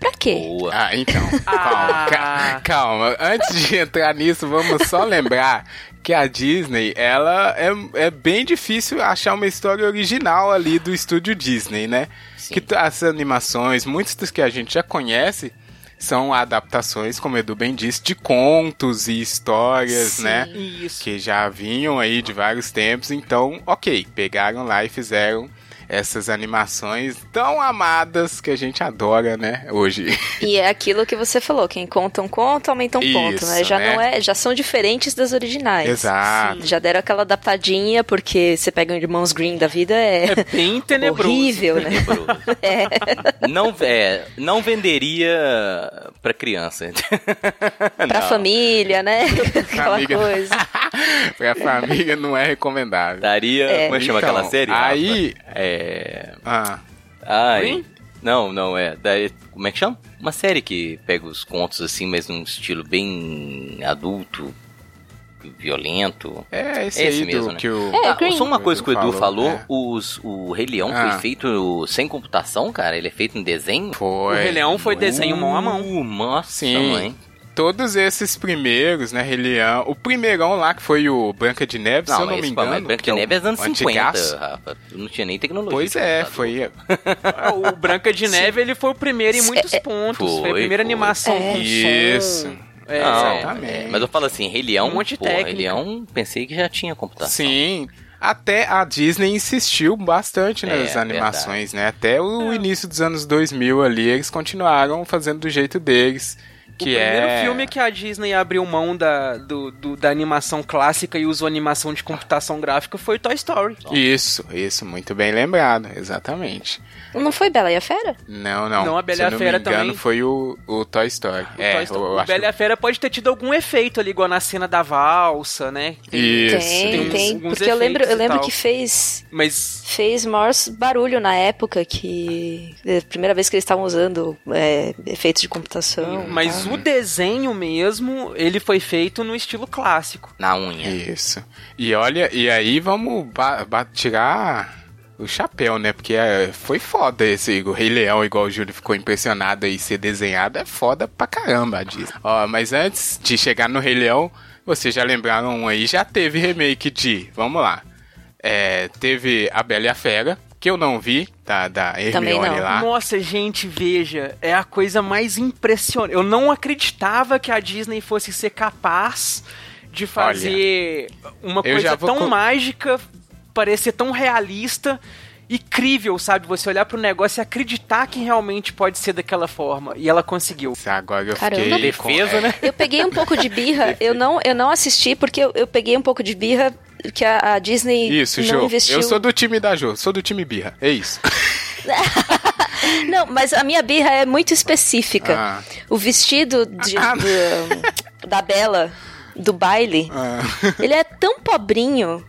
S3: Pra quê?
S2: Boa.
S1: Ah, então. [laughs]
S4: Ah.
S1: Calma, ca- calma. Antes de entrar nisso, vamos só lembrar que a Disney, ela é, é bem difícil achar uma história original ali do estúdio Disney, né?
S2: Sim.
S1: Que as animações, muitas das que a gente já conhece, são adaptações, como o Edu bem disse, de contos e histórias, né?
S4: Isso.
S1: Que já vinham aí de vários tempos. Então, ok, pegaram lá e fizeram essas animações tão amadas que a gente adora, né? Hoje.
S3: E é aquilo que você falou, quem conta um conto, aumenta um ponto,
S1: Isso,
S3: né? Já
S1: né?
S3: não é, já são diferentes das originais.
S1: Exato.
S3: Já deram aquela adaptadinha, porque você pega um Irmãos Green da vida, é,
S4: É bem tenebroso.
S3: horrível, né?
S2: Tenebroso. [laughs] Não, é, não venderia pra criança. [laughs]
S3: Pra
S2: Não.
S3: família, né? [laughs] Aquela
S1: Família.
S3: coisa.
S1: pra família não é recomendável.
S2: Daria.
S3: É.
S2: Como é chama
S1: Então,
S2: aquela série?
S1: aí-
S2: Rafa? É.
S1: Ah,
S2: Ai.
S4: Green?
S2: Não, não, é. daí- como é que chama? Uma série que pega os contos assim, mas num estilo bem adulto, violento.
S1: é esse,
S2: É esse
S1: aí
S2: mesmo,
S1: do
S2: né?
S1: que o...
S3: É,
S2: Ah,
S3: Green.
S2: só uma coisa que o Edu falou,
S1: é.
S2: os, o Rei Leão
S1: Ah.
S2: foi feito sem computação, cara? Ele é feito em desenho?
S1: Foi.
S4: O Rei Leão foi desenho mão a mão.
S2: Uh, nossa,
S1: Sim.
S2: mãe.
S1: Todos esses primeiros, né, Rei Leão, o primeirão lá que foi o Branca de Neve, se eu não me engano.
S2: mas Branca de
S1: o
S2: Neve é dos anos 50,
S1: antigaço.
S2: Rafa. Não tinha nem tecnologia.
S1: Pois é,
S2: computador.
S1: foi.
S4: Ah, [laughs] O Branca de [laughs] Neve, ele foi o primeiro em muitos pontos. Foi, a
S2: Foi,
S4: primeira
S2: foi.
S4: animação
S3: É.
S4: com
S1: Isso.
S4: som. É,
S2: Não,
S1: Exatamente.
S2: é, mas eu falo assim, Rei Leão,
S4: Um monte de
S2: pô, Rei
S4: técnica.
S2: Leão, pensei que já tinha computação.
S1: Sim. Até a Disney insistiu bastante nas
S2: É,
S1: animações, né? Até o início dos anos 2000 ali, eles continuaram fazendo do jeito deles.
S4: O
S1: Que
S4: primeiro
S1: é...
S4: filme que a Disney abriu mão da, do, do- da animação clássica e usou animação de computação gráfica foi Toy Story.
S1: Isso, isso, muito bem lembrado, exatamente.
S3: Não foi Bela e a Fera?
S1: Não, não.
S4: Não, a Bela e a
S1: eu não
S4: Fera
S1: me engano,
S4: também.
S1: foi o, o Toy Story.
S4: O
S1: é,
S4: Toy Story.
S1: eu
S4: o Bela e a Fera pode ter tido algum efeito ali, igual na cena da valsa, né?
S1: Isso.
S3: tem,
S4: tem uns-
S3: tem.
S4: alguns
S3: Porque eu lembro, eu lembro que fez
S4: Mas
S3: fez maior barulho na época que é a primeira vez que eles estavam usando é, efeitos de computação.
S4: Mas
S3: tá?
S4: O desenho mesmo, ele foi feito no estilo clássico.
S2: Na unha.
S1: Isso. E olha, e aí vamos ba- ba- tirar o chapéu, né? Porque é, foi foda esse o Rei Leão, igual o Júlio ficou impressionado aí ser desenhado, é foda pra caramba a Disney. Ó, mas antes de chegar no Rei Leão, vocês já lembraram um aí, já teve remake de, vamos lá, é, teve A Bela e a Fera, que eu não vi, da, da
S3: Também
S1: Hermione
S3: não.
S1: lá.
S4: Nossa, gente, veja, é a coisa mais impressionante. Eu não acreditava que a Disney fosse ser capaz de fazer uma
S1: eu
S4: coisa tão
S1: co-
S4: mágica, parecer tão realista e crível, sabe? Você olhar pro negócio e acreditar que realmente pode ser daquela forma. E ela conseguiu.
S1: Agora eu
S3: Caramba.
S1: fiquei... com-
S2: Defesa, né?
S3: Eu peguei um pouco de birra, [laughs] eu não, eu não assisti porque eu, eu peguei um pouco de birra que a, a Disney
S1: Isso,
S3: não
S1: Jô.
S3: investiu.
S1: Eu sou do time da Jô, sou do time Birra. É isso. [laughs]
S3: Não, mas a minha birra é muito específica.
S1: Ah.
S3: O vestido de-
S1: Ah.
S3: do- da Bela, do baile,
S1: Ah.
S3: ele é tão pobrinho,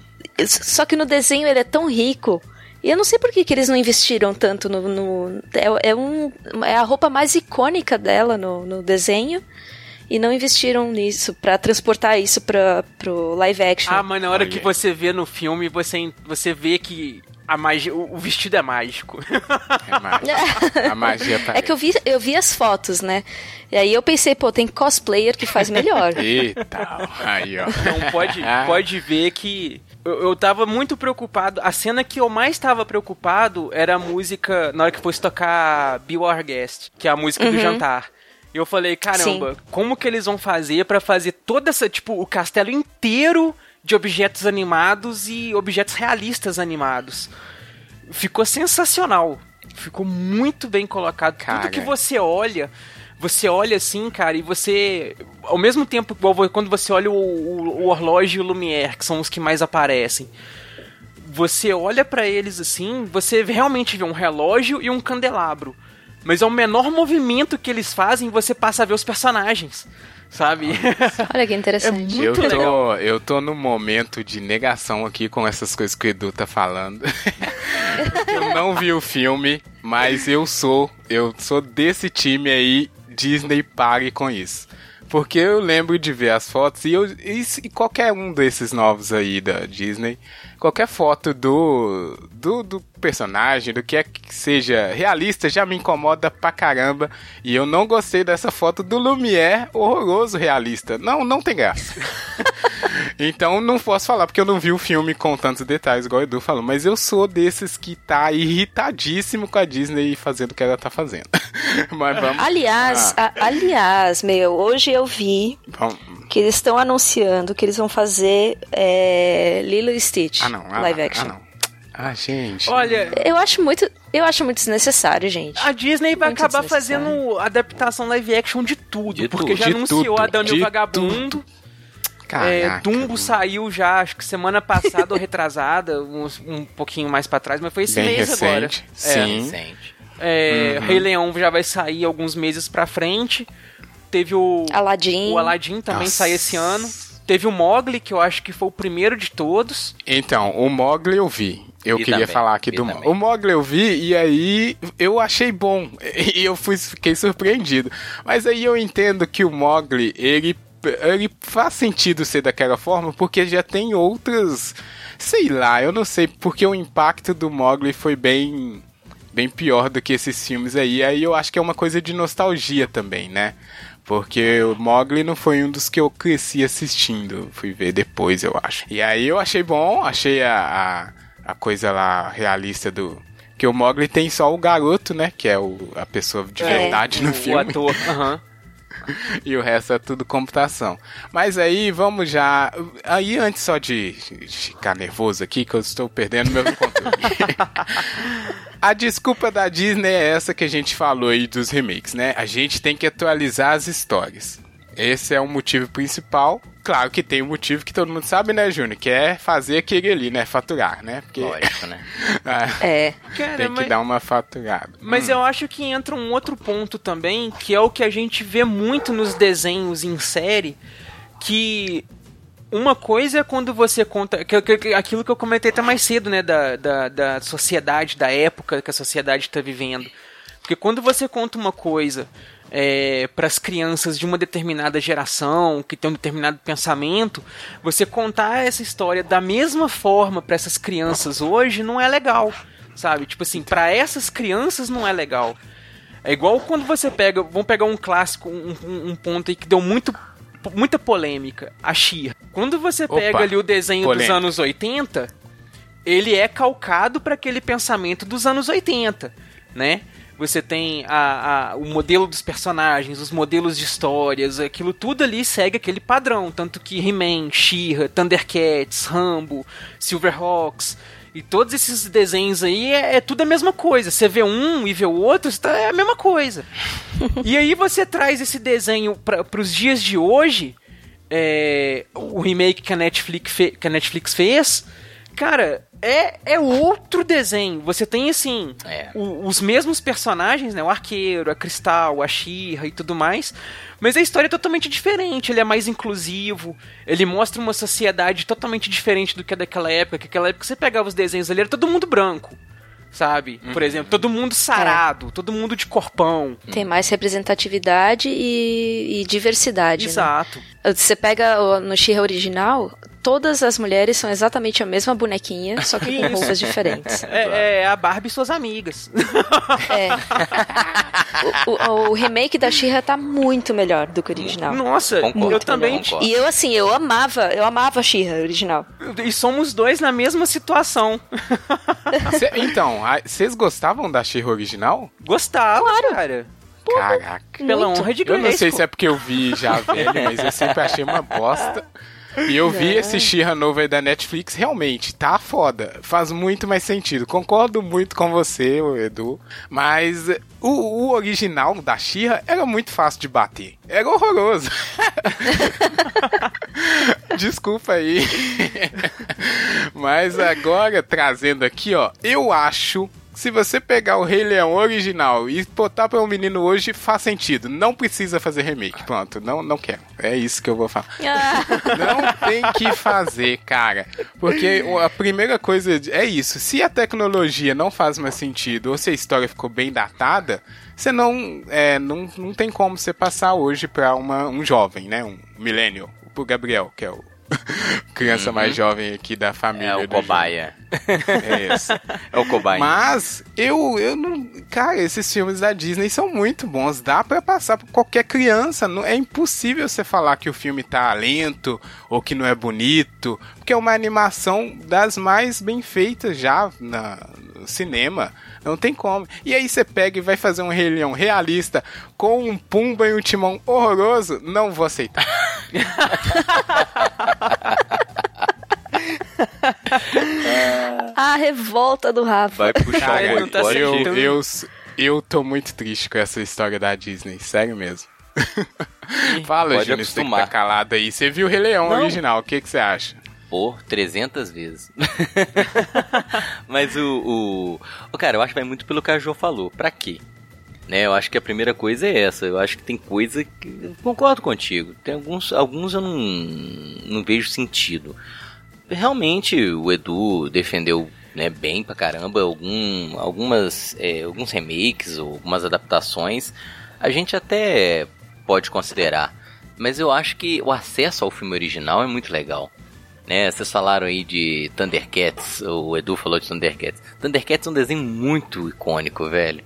S3: só que no desenho ele é tão rico. E eu não sei por que, que eles não investiram tanto no. no- é, é um, é a roupa mais icônica dela no, no desenho. E não investiram nisso pra transportar isso pra, pro live action.
S4: Ah, mas na hora
S1: Olha
S4: que você vê no filme, você, você vê que a magia, o o vestido é mágico.
S1: É magia. A magia tá [laughs]
S3: É que eu vi, eu vi as fotos, né? E aí eu pensei, pô, tem cosplayer que faz melhor. [laughs]
S1: Eita, aí ó.
S4: Então pode, pode ver que eu, eu tava muito preocupado. A cena que eu mais tava preocupado era a música, na hora que fosse tocar Be Our Guest, que é a música do jantar. E eu falei, caramba, como que eles vão fazer pra fazer toda essa, tipo, o castelo inteiro de objetos animados e objetos realistas animados. Ficou sensacional. Ficou muito bem colocado.
S1: Cara.
S4: Tudo que você olha, você olha assim, cara, e você. Ao mesmo tempo, quando você olha o, o, o e o Lumière, que são os que mais aparecem. Você olha pra eles assim, você realmente vê um relógio e um candelabro. Mas ao menor movimento que eles fazem, você passa a ver os personagens. Sabe?
S3: Olha que [laughs] interessante.
S4: Muito
S1: eu tô,
S4: legal.
S1: eu tô no momento de negação aqui com essas coisas que o Edu tá falando. [laughs] eu não vi o filme, mas eu sou, eu sou desse time aí, Disney pare com isso. Porque eu lembro de ver as fotos e, eu, e, e qualquer um desses novos aí da Disney, qualquer foto do, do, do personagem, do que é que seja realista, já me incomoda pra caramba. E eu não gostei dessa foto do Lumière horroroso realista. Não, não tem graça. [laughs] então não posso falar porque eu não vi o filme com tantos detalhes, igual o Edu falou. Mas eu sou desses que tá irritadíssimo com a Disney fazendo o que ela tá fazendo. [laughs] mas vamos.
S3: Aliás, a- aliás, meu, hoje eu vi
S1: vamos-
S3: que eles estão anunciando que eles vão fazer é, Lilo e Stitch
S1: Ah, não. Ah,
S3: live
S1: não,
S3: action.
S1: Ah, não. Ah, gente.
S4: Olha,
S3: Eu acho muito, eu acho muito desnecessário, gente.
S4: a Disney vai
S3: Muito
S4: acabar fazendo adaptação live action de tudo.
S2: De
S4: porque
S2: tudo.
S4: já anunciou
S1: tudo,
S4: a Dani
S1: de
S4: o Vagabundo. É,
S1: Caraca,
S4: Dumbo
S1: mano.
S4: saiu já, acho que semana passada ou [laughs] retrasada, uns- um, pouquinho mais pra trás, mas foi esse
S1: Bem
S4: mês
S1: recente,
S4: agora.
S1: sim.
S2: Recente.
S4: É,
S1: Uhum.
S4: Rei Leão já vai sair alguns meses pra frente. Teve o
S3: Aladdin.
S4: o Aladdin também
S1: Nossa.
S4: sai esse ano. Teve o Mogli, que eu acho que foi o primeiro de todos.
S1: Então, o Mogli eu vi. Eu
S2: Vi
S1: queria
S2: também,
S1: falar aqui do. Mogli. O Mogli eu vi e aí eu achei bom. [laughs] E eu fui, fiquei surpreendido. Mas aí eu entendo que o Mogli, ele, ele faz sentido ser daquela forma porque já tem outras. Sei lá, eu não sei porque o impacto do Mogli foi bem. Bem pior do que esses filmes aí. Aí eu acho que é uma coisa de nostalgia também, né? Porque o Mogli não foi um dos que eu cresci assistindo. Fui ver depois, eu acho. E aí eu achei bom, achei a, a, a coisa lá realista do. Que o Mogli tem só o garoto, né? Que é o, a pessoa de
S3: É.
S1: verdade no
S4: o
S1: filme.
S4: ator. [laughs] aham. [laughs]
S1: E o resto é tudo computação. Mas aí vamos já. Aí antes só de ficar nervoso aqui, que eu estou perdendo meu controle. [laughs] a desculpa da Disney é essa que a gente falou aí dos remakes, né? A gente tem que atualizar as histórias. Esse é o motivo principal. Claro que tem um motivo que todo mundo sabe, né, Júnior? Que é fazer aquele ali, né? Faturar, né? Porque
S2: Lógico, né? [laughs]
S1: ah,
S3: É.
S4: Cara,
S1: tem que
S4: mas-
S1: dar uma faturada.
S4: Mas eu acho que entra um outro ponto também, que é o que a gente vê muito nos desenhos em série, que uma coisa é quando você conta. que- que- que- aquilo que eu comentei até mais cedo, né? Da, da, da sociedade, da época que a sociedade está vivendo. Porque quando você conta uma coisa para as crianças de uma determinada geração, que tem um determinado pensamento, você contar essa história da mesma forma para essas crianças hoje não é legal. Sabe? Tipo assim, para essas crianças não é legal. É igual quando você pega. Vamos pegar um clássico, um, um- um ponto aí que deu muito, muita polêmica. A Xirra. Quando você
S1: Opa,
S4: pega ali o desenho dos
S1: polêmica.
S4: anos 80, ele é calcado para aquele pensamento dos anos 80, né? Você tem a, a- o modelo dos personagens, os modelos de histórias, aquilo tudo ali segue aquele padrão. Tanto que He-Man, She-Ra, Thundercats, Rambo, Silverhawks e todos esses desenhos aí é, é tudo a mesma coisa. Você vê um e vê o outro, tá- é a mesma coisa. [laughs] e aí você traz esse desenho para os dias de hoje, é, o remake que a Netflix, fe- que a Netflix fez, cara, é, é outro desenho. Você tem assim
S2: É.
S4: o- os mesmos personagens, né? O arqueiro, a Cristal, a Shira e tudo mais. Mas a história é totalmente diferente, ele é mais inclusivo, ele mostra uma sociedade totalmente diferente do que a daquela época, que aquela época você pegava os desenhos ali, era todo mundo branco, sabe? Por exemplo, todo mundo sarado, todo mundo de corpão.
S3: Tem mais representatividade e, e diversidade. né?
S4: Exato.
S3: Você pega o- no She-Ra original, todas as mulheres são exatamente a mesma bonequinha, só que com roupas diferentes.
S4: É, é a Barbie e suas amigas.
S3: É. [laughs] O, o- o remake da She-Ra tá muito melhor do que o original.
S4: Nossa,
S2: Concordo,
S4: eu também.
S2: concordo.
S3: E eu, assim, eu amava, eu amava a She-Ra original.
S4: E somos dois na mesma situação. [laughs]
S1: Cê- então, vocês gostavam da She original?
S4: Gostava, cara.
S1: Caraca.
S4: Pela
S3: Muito.
S4: honra de
S1: Eu não sei se é porque eu vi já velho, mas eu sempre achei uma bosta. [laughs] E eu vi esse She-Ra novo aí da Netflix, realmente, tá foda. Faz muito mais sentido. Concordo muito com você, Edu. Mas o, o original da She-Ra era muito fácil de bater. Era horroroso. [laughs] Desculpa aí. [laughs] Mas agora, trazendo aqui, ó, eu acho se você pegar o Rei Leão original e botar para um menino hoje, faz sentido. Não precisa fazer remake. Pronto, não, não quero. É isso que eu vou falar.
S3: Ah,
S1: Não tem que fazer, cara. Porque a primeira coisa é isso. Se a tecnologia não faz mais sentido ou se a história ficou bem datada, você não, é, não, não tem como você passar hoje pra uma, um jovem, né? Um millennial. Pro Gabriel, que é o [laughs] criança mais jovem aqui da família.
S2: É o cobaia.
S1: É esse. [laughs]
S2: É o cobaia.
S1: Mas eu, eu não. Cara, esses filmes da Disney são muito bons. Dá pra passar pra qualquer criança. Não, é impossível você falar que o filme tá lento ou que não é bonito. Porque é uma animação das mais bem feitas já na, no cinema. Não tem como. E aí você pega e vai fazer um Rei Leão realista com um Pumba e um Timão horroroso. Não vou aceitar. [laughs]
S3: a revolta do Rafa.
S2: Vai puxar
S1: Cara,
S2: o
S4: tá
S1: eu, eu, eu tô muito triste com essa história da Disney, sério mesmo. Fala,
S2: Pode
S1: Júnior, você que tá calado aí. Você viu o Rei Leão
S4: Não.
S1: original, o que, que você acha?
S2: Por 300 vezes. [laughs] Mas o, o. Cara, eu acho que vai muito pelo que a Jo falou. Pra quê? Né, eu acho que a primeira coisa é essa. Eu acho que tem coisa que. Concordo contigo. Tem alguns, alguns eu não, não vejo sentido. Realmente o Edu defendeu né, bem pra caramba algum, algumas, é, alguns remakes ou algumas adaptações. A gente até pode considerar. Mas eu acho que o acesso ao filme original é muito legal. Né, vocês falaram aí de Thundercats, o Edu falou de Thundercats. Thundercats é um desenho muito icônico, velho.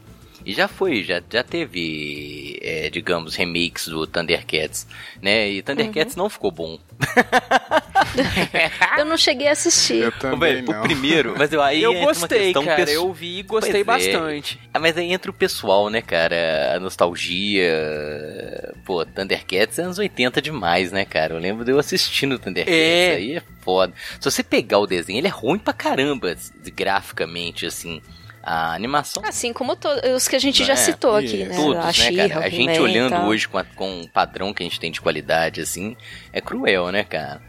S2: E já foi, já, já teve, é, digamos, remakes do Thundercats, né? E Thundercats não ficou bom. [laughs]
S3: Eu não cheguei a assistir.
S1: Eu também não.
S2: o primeiro, mas eu aí
S4: Eu
S2: entra uma
S4: gostei, cara.
S2: pesso-
S4: Eu vi e gostei
S2: Pois é.
S4: bastante.
S2: Ah, mas aí entra o pessoal, né, cara? A nostalgia. Pô, Thundercats é anos 80 demais, né, cara? Eu lembro de eu assistindo Thundercats.
S4: É.
S2: Aí é foda. Se você pegar o desenho, ele é ruim pra caramba, graficamente, assim. A animação.
S3: Assim como os que a gente já
S2: é?
S3: citou aqui, né?
S2: Todos,
S3: a
S2: né, cara? A gente olhando
S3: tal.
S2: hoje com, a- com o padrão que a gente tem de qualidade, assim, é cruel, né, cara?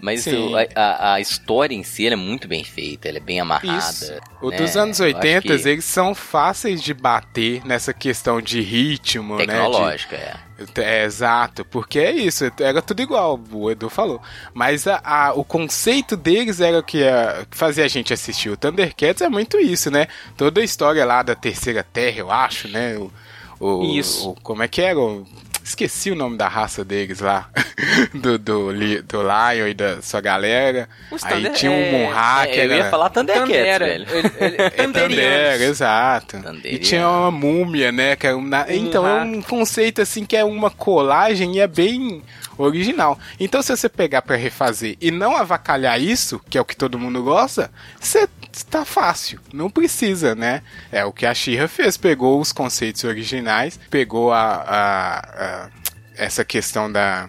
S2: Mas o- a, a- história em si ela é muito bem feita, ela é bem amarrada.
S1: Isso. O
S2: né?
S1: dos anos
S2: Eu acho
S1: 80,
S2: que
S1: eles são fáceis de bater nessa questão de ritmo, né? de-
S2: Tecnológica, é.
S1: É, exato, porque é isso, era tudo igual, o Edu falou. Mas a, a- o conceito deles era o que, é- que fazia a gente assistir. O Thundercats é muito isso, né? Toda a história lá da Terceira Terra, eu acho, né? O, o-
S4: Isso.
S1: o- como é que era? O- esqueci o nome da raça deles lá. [laughs] do, do, do Lion e da sua galera.
S4: Os
S1: Aí
S4: Thunder-
S1: tinha um
S4: é,
S1: Monra, que
S2: É, eu
S1: era...
S2: ia falar Thundercats,
S4: Tandera.
S2: velho. [laughs]
S1: É exato.
S2: Tanderiano.
S1: E tinha uma múmia, né? Que é um na- Então é um conceito assim que é uma colagem e é bem original. Então se você pegar pra refazer e não avacalhar isso, que é o que todo mundo gosta, você tá fácil. Não precisa, né? É o que a Shira fez. Pegou os conceitos originais, pegou a, a- a- essa questão da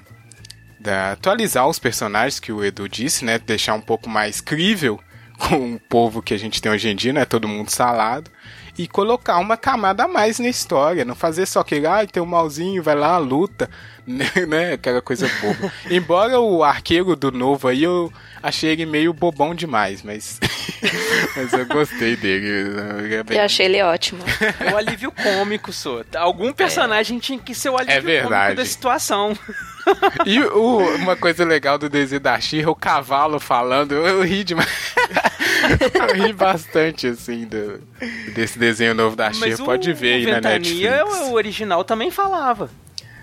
S1: da atualizar os personagens que o Edu disse, né? Deixar um pouco mais crível [laughs] com o povo que a gente tem hoje em dia, né? Todo mundo salado. E colocar uma camada a mais na história. Não fazer só que, ah, tem um malzinho, vai lá, luta, [laughs] né? Aquela coisa boba. Embora o arqueiro do novo aí, eu achei ele meio bobão demais, mas. [laughs] mas eu gostei dele. Ele é bem-
S3: Eu achei ele ótimo. [laughs]
S4: O alívio cômico, só. Algum personagem tinha que ser o alívio
S1: É verdade.
S4: cômico da situação.
S1: E o- uma coisa legal do desenho da Xirra, o cavalo falando, eu, eu ri demais. eu ri bastante, assim, do, desse desenho novo da Xirra.
S4: O,
S1: Pode ver aí
S4: o
S1: na
S4: Ventania,
S1: Netflix.
S4: o original também falava.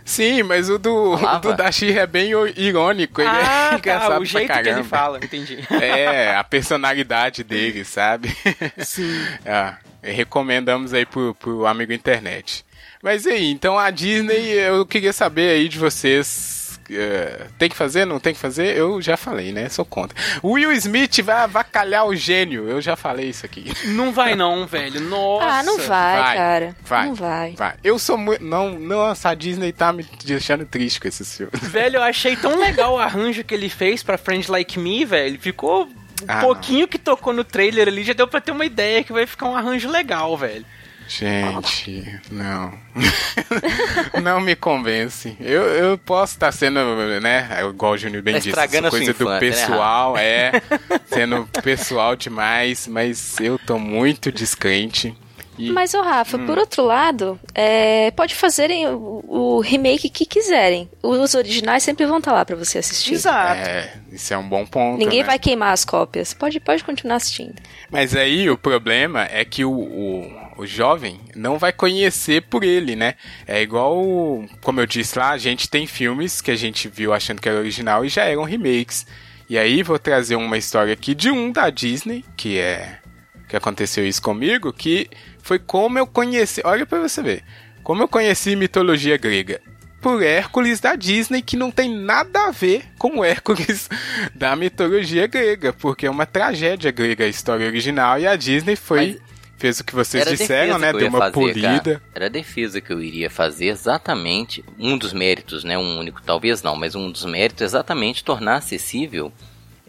S1: Sim, mas o do, o do da Xirra é bem irônico, ele é
S4: ah,
S1: engraçado
S4: tá,
S1: pra
S4: o jeito que ele fala, entendi.
S1: É, a personalidade dele, sabe?
S4: Sim. [laughs]
S1: Ah, recomendamos aí pro, pro amigo internet. Mas aí, então a Disney, eu queria saber aí de vocês. Eh, tem que fazer, não tem que fazer? Eu já falei, né? Sou contra. Will Smith vai avacalhar o gênio. Eu já falei isso aqui.
S4: Não vai não, velho. Nossa.
S3: ah, não vai,
S1: vai,
S3: cara.
S1: vai.
S3: Não vai.
S1: Vai. Eu sou muito. Não, nossa, a Disney tá me deixando triste com esses filmes.
S4: Velho, eu achei tão legal o arranjo que ele fez pra Friends Like Me, velho. Ficou um
S1: Ah,
S4: pouquinho que tocou no trailer ali, já deu pra ter uma ideia que vai ficar um arranjo legal, velho.
S1: Gente, não. [laughs] não me convence. Eu, eu posso estar sendo, né? Igual o Júnior bem
S2: Tá
S1: disse,
S2: estragando a sua
S1: coisa do
S2: infância, né,
S1: pessoal, é. Sendo pessoal demais, mas eu tô muito descrente. E,
S3: Mas, ô Rafa, por outro lado, é, pode fazerem o, o remake que quiserem. Os originais sempre vão estar lá pra você assistir.
S4: Exato.
S1: é, isso é um bom ponto.
S3: Ninguém
S1: né?
S3: vai queimar as cópias. Pode, pode continuar assistindo.
S1: Mas aí o problema é que o, o, o jovem não vai conhecer por ele, né? É igual, como eu disse lá, a gente tem filmes que a gente viu achando que era original e já eram remakes. E aí vou trazer uma história aqui de um da Disney, que é que aconteceu isso comigo, que foi como eu conheci, olha pra você ver, como eu conheci mitologia grega. Por Hércules da Disney, que não tem nada a ver com o Hércules [laughs] da mitologia grega, porque é uma tragédia grega a história original e a Disney foi fez o que vocês
S2: Era
S1: disseram, né? Deu uma
S2: fazer,
S1: polida.
S2: cara. Era a defesa que eu iria fazer exatamente. Um dos méritos, né? Um único, talvez não, mas um dos méritos é exatamente tornar acessível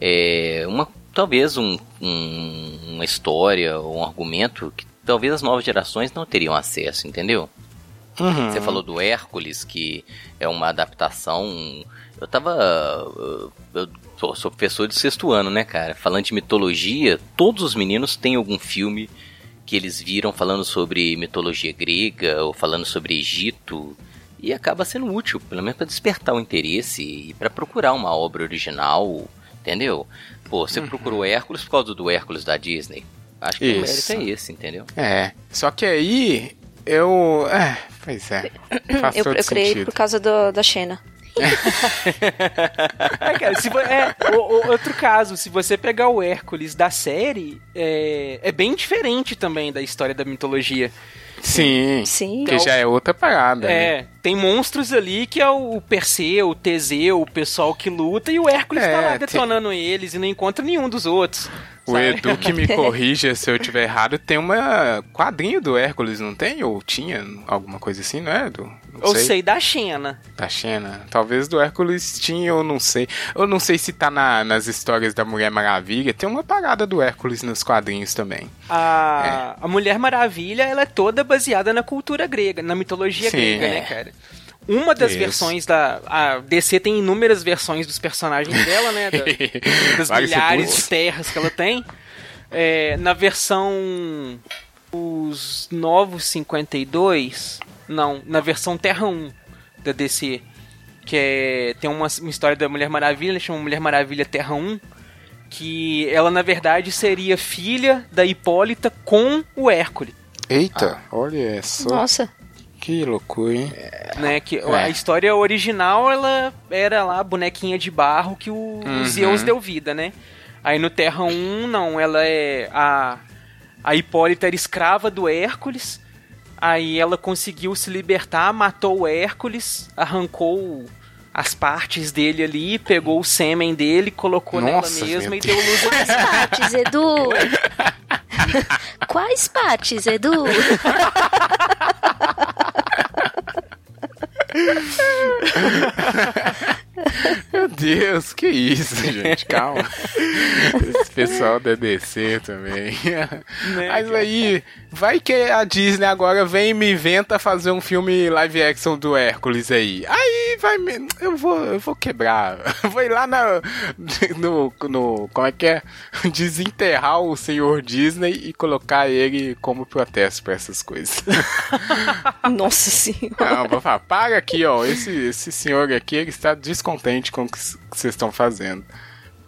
S2: é, uma, talvez um, um- uma história ou um argumento que talvez as novas gerações não teriam acesso, entendeu?
S1: Uhum.
S2: Você falou do Hércules, que é uma adaptação. Eu tava. Eu sou professor de sexto ano, né, cara? Falando de mitologia, todos os meninos têm algum filme que eles viram falando sobre mitologia grega ou falando sobre Egito. E acaba sendo útil, pelo menos para despertar o interesse e para procurar uma obra original, entendeu? Pô, você procurou Hércules por causa do Hércules da Disney. Acho que o mérito
S1: Isso.
S2: é esse, entendeu?
S1: É. Só que aí eu. É, pois é. Faz
S3: Eu,
S1: todo
S3: eu criei
S1: sentido.
S3: por causa do- da Xena.
S4: É, cara, se é, o- o- outro caso, se você pegar o Hércules da série, é, é bem diferente também da história da mitologia.
S1: Sim.
S3: Sim.
S1: Que já é outra parada. né?
S4: É, tem monstros ali que é o Perseu, o Teseu, o pessoal que luta, e o Hércules
S1: É,
S4: tá lá
S1: tem-
S4: detonando eles e não encontra nenhum dos outros.
S1: O
S4: sabe?
S1: Edu que me [laughs] corrija se eu tiver errado, tem uma quadrinho do Hércules, não tem? Ou tinha alguma coisa assim, não é, Edu? Não
S4: Eu sei da Xena.
S1: Da Xena. Talvez do Hércules tinha, eu não sei. Eu não sei se tá na- nas histórias da Mulher Maravilha. Tem uma parada do Hércules nos quadrinhos também.
S4: A, a Mulher Maravilha, ela é toda baseada na cultura grega, na mitologia
S1: Sim,
S4: grega,
S1: é.
S4: né, cara? Uma das
S1: Isso.
S4: versões da. A DC tem inúmeras versões dos personagens dela, né? da- [laughs] das milhares de terras que ela tem. É, na versão. Os Novos 52. Não, na versão Terra 1 da DC. Que é, tem uma, uma história da Mulher Maravilha, chama Mulher Maravilha Terra 1. Que ela, na verdade, seria filha da Hipólita com o Hércules.
S1: Eita, olha só.
S3: Nossa.
S1: Que loucura, hein?
S4: né? Que
S1: É.
S4: a história original ela era lá a bonequinha de barro que o,
S1: Uhum.
S4: o Zeus deu vida, né? Aí no Terra 1, não, ela é a a Hipólita era escrava do Hércules. Aí ela conseguiu se libertar, matou o Hércules, arrancou as partes dele ali, pegou o sêmen dele, colocou
S1: Nossa,
S4: nela mesma e deu luz a
S3: Quais partes, Edu? [laughs] Quais partes, Edu? [laughs]
S1: Meu Deus, que isso, [laughs] gente? Calma. Esse pessoal da DC também. Mas aí, vai que a Disney agora vem e me inventa fazer um filme live action do Hércules aí. Aí vai me. Eu vou, eu vou quebrar. [laughs] Vou ir lá na, no, no. Como é que é? [laughs] Desenterrar o senhor Disney e colocar ele como protesto pra essas coisas.
S3: Nossa senhora.
S1: Não, vou falar, para aqui, ó. Esse, esse senhor aqui, ele está descontente com o que vocês estão fazendo.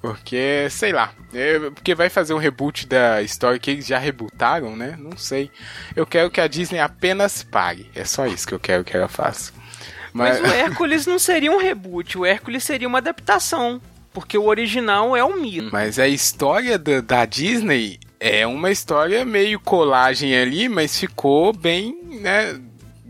S1: Porque, sei lá, é, porque vai fazer um reboot da história que eles já rebootaram, né? Não sei. Eu quero que a Disney apenas pague. É só isso que eu quero que ela faça.
S4: Mas
S1: Mas,
S4: o Hércules não seria um reboot, o Hércules seria uma adaptação. Porque o original é um mito.
S1: mas a história da, da Disney é uma história meio colagem ali, mas ficou bem, né?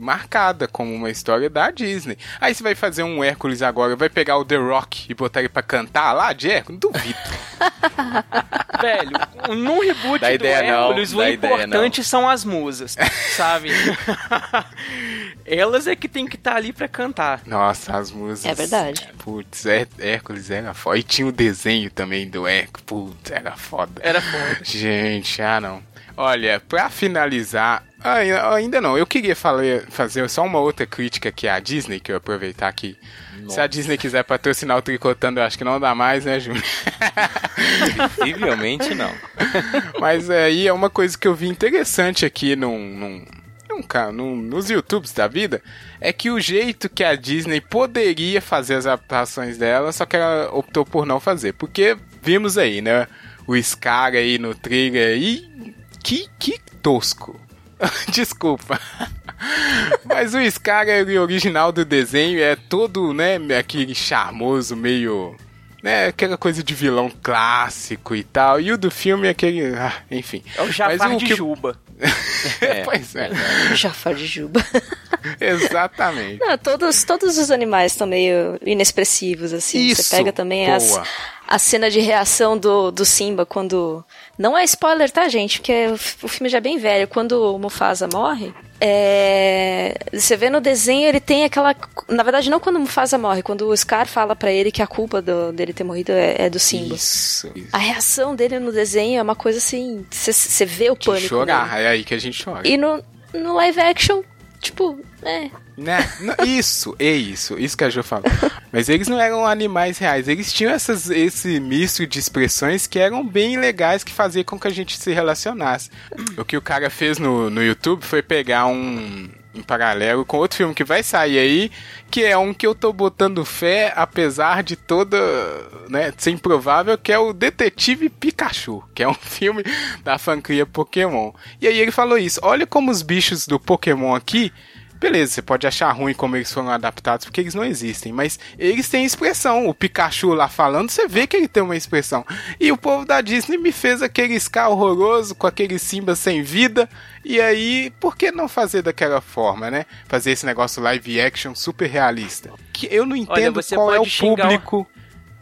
S1: Marcada como uma história da Disney. Aí você vai fazer um Hércules agora, vai pegar o The Rock e botar ele pra cantar lá de Hércules? Duvido. [laughs]
S4: Velho, num reboot
S2: Dá
S4: do
S2: ideia não,
S4: Hércules, o importante são as musas, [laughs] sabe? Elas é que tem que estar ali pra cantar.
S1: Nossa, as músicas.
S3: É verdade.
S1: Putz, Hé- Hércules era foda. E tinha o desenho também do Hércules. Putz, era foda.
S4: Era foda.
S1: Gente, ah não. Olha, pra finalizar, ai- ainda não, eu queria falar- fazer só uma outra crítica aqui à Disney, que eu aproveitar aqui. Se a Disney quiser patrocinar o Tricotando, eu acho que não dá mais, né, Júnior?
S2: Possivelmente não. [laughs]
S1: Mas aí é uma coisa que eu vi interessante aqui num, num, num num- nos YouTubes da vida, é que o jeito que a Disney poderia fazer as adaptações dela, só que ela optou por não fazer. Porque vimos aí, né? O Scar aí no trailer aí. Que, que tosco. [laughs] Desculpa. Mas o Scar é o original do desenho, é todo, né, aquele charmoso, meio. Né, aquela coisa de vilão clássico e tal. E o do filme é aquele. ah, enfim.
S4: É o Jafar
S1: Mas o
S4: de
S1: que-
S4: Juba. [laughs]
S1: pois é.
S3: Jafar de Juba. [laughs]
S1: Exatamente.
S3: Não, todos, todos os animais estão meio inexpressivos, assim.
S1: Isso,
S3: Você pega também as, a cena de reação do, do Simba quando. Não é spoiler, tá, gente? Porque o, filme já é bem velho. Quando o Mufasa morre. É... Você vê no desenho, ele tem aquela. Na verdade, não quando o Mufasa morre, quando o Scar fala pra ele que a culpa do- dele ter morrido é, é do Simba.
S1: Isso. isso.
S3: A reação dele no desenho é uma coisa assim. Você- vê o pânico.
S1: chorar,
S3: nele.
S1: é aí que a gente chora.
S3: E no, no live action, tipo, é.
S1: Né? Isso, é isso, isso que a Jo falou. Mas eles não eram animais reais, eles tinham essas, esse misto de expressões que eram bem legais, que fazia com que a gente se relacionasse. O que o cara fez no, no YouTube foi pegar um paralelo com outro filme que vai sair aí, que é um que eu tô botando fé, apesar de toda, né, ser improvável, que é o Detetive Pikachu, que é um [laughs] filme da franquia Pokémon. E aí ele falou isso, olha como os bichos do Pokémon aqui Beleza, você pode achar ruim como eles foram adaptados, porque eles não existem, mas eles têm expressão. O Pikachu lá falando, você vê que ele tem uma expressão. E o povo da Disney me fez aquele Scar horroroso, com aquele Simba sem vida. E aí, por que não fazer daquela forma, né? Fazer esse negócio live action super realista. Que eu não entendo
S4: você
S1: qual é o
S4: xingar o-
S1: público.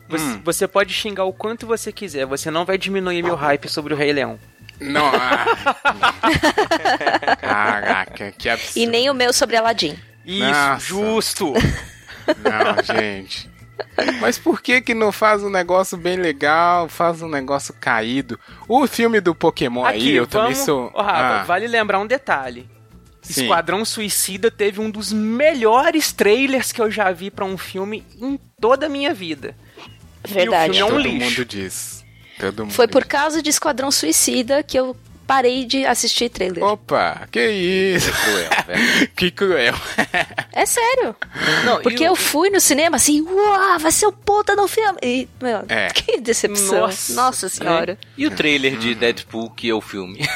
S4: Você,
S1: Hum.
S4: você pode xingar o quanto você quiser, você não vai diminuir meu hype sobre o Rei Leão.
S1: Não, ah. [laughs] Caraca, que absurdo.
S3: E nem o meu sobre Aladdin.
S4: Isso,
S1: Nossa.
S4: justo.
S1: Não, gente. Mas por que que não faz um negócio bem legal, faz um negócio caído? O filme do Pokémon aí,
S4: Aqui,
S1: eu
S4: vamos...
S1: também sou...
S4: Ó, Rafa,
S1: Ah,
S4: vale lembrar um detalhe.
S1: sim.
S4: Esquadrão Suicida teve um dos melhores trailers que eu já vi pra um filme em toda a minha vida.
S3: Verdade.
S4: filme é um
S1: Todo
S4: lixo.
S1: mundo diz. Todo mundo
S3: Foi por causa de Esquadrão Suicida que eu parei de assistir trailer.
S1: Opa, que isso. Que cruel. [laughs]
S3: É sério.
S4: Não,
S3: Porque
S4: e o-
S3: eu fui no cinema assim, uau, vai ser o puta no filme. E, meu,
S1: É.
S3: que decepção.
S4: Nossa.
S3: Nossa, senhora.
S2: E o trailer de Deadpool, que é o filme? [laughs]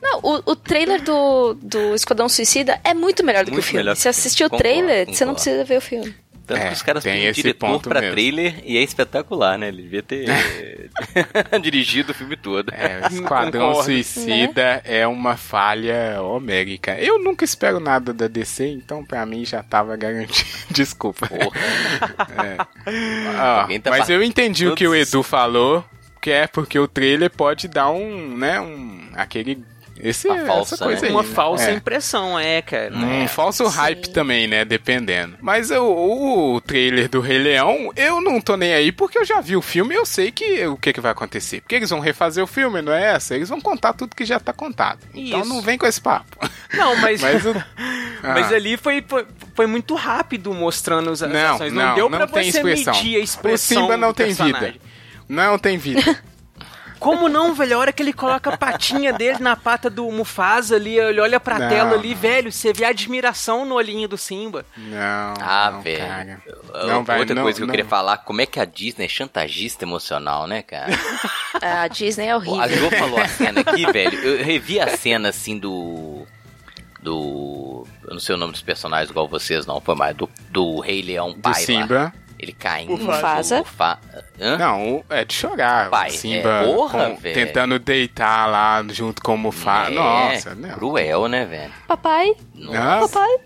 S3: Não, o, o trailer do, do Esquadrão Suicida é muito melhor do
S2: Muito
S3: que o filme. Se
S2: o
S3: assistir o trailer,
S2: Concordo,
S3: você não
S2: concordo.
S3: precisa ver o filme.
S2: Tanto
S1: É,
S2: que os caras
S1: tem
S2: têm um
S1: esse
S2: diretor
S1: ponto
S2: pra
S1: mesmo.
S2: trailer e é espetacular, né? Ele devia ter [laughs] [laughs] dirigido o filme todo.
S1: É, o Esquadrão
S4: Concordo.
S1: Suicida é uma falha homérica. Eu nunca espero nada da DC, então pra mim já tava garantido. [laughs] Desculpa.
S2: Porra.
S1: Ah,
S2: tá
S1: mas eu entendi o que o
S2: todos-
S1: Edu falou, que é porque o trailer pode dar um, né, um aquele esse
S2: Uma falsa,
S1: essa coisa
S2: né?
S1: aí,
S4: uma
S1: né?
S4: falsa
S1: É.
S4: impressão, é, cara.
S1: Um falso
S3: Sim.
S1: hype também, né? Dependendo. Mas o, o trailer do Rei Leão, eu não tô nem aí porque eu já vi o filme e eu sei que o que, que vai acontecer. Porque eles vão refazer o filme, não é essa? Eles vão contar tudo que já tá contado. Então
S4: Isso.
S1: não vem com esse papo.
S4: Não, mas, [laughs]
S1: Mas o. [laughs]
S4: mas
S1: Ah.
S4: ali foi, foi, foi muito rápido mostrando as
S1: Não,
S4: ações.
S1: não,
S4: deu
S1: não
S4: pra
S1: tem
S4: você
S1: expressão.
S4: medir a
S1: O
S4: expressão
S1: Simba não
S4: do
S1: tem
S4: personagem.
S1: vida. Não tem vida. [laughs]
S4: Como não, velho? A hora que ele coloca a patinha dele na pata do Mufasa ali, ele olha pra
S1: Não,
S4: tela ali, velho, você vê a admiração no olhinho do Simba.
S1: Não.
S2: Ah,
S1: não,
S2: velho.
S1: cara.
S2: Outra
S1: Não vai, não,
S2: coisa que eu
S1: não.
S2: queria falar, como é que a Disney é chantagista emocional, né, cara? [laughs]
S3: A Disney é
S2: Pô, a
S3: horrível.
S2: Jo falou a cena aqui, velho. Eu revi a cena assim do. Do. Eu não sei o nome dos personagens igual vocês, não. Foi mais do, do Rei Leão
S1: Do
S2: pai lá. Ele caindo.
S3: Mufasa.
S2: Mufa- Hã?
S1: Não, é de chorar.
S2: Pai,
S1: o Simba
S2: é, porra,
S1: com-
S2: velho.
S1: tentando deitar lá junto com o Mufasa.
S2: É,
S1: Nossa, não.
S2: Cruel, né, velho?
S3: Papai,
S1: Nossa.
S3: papai.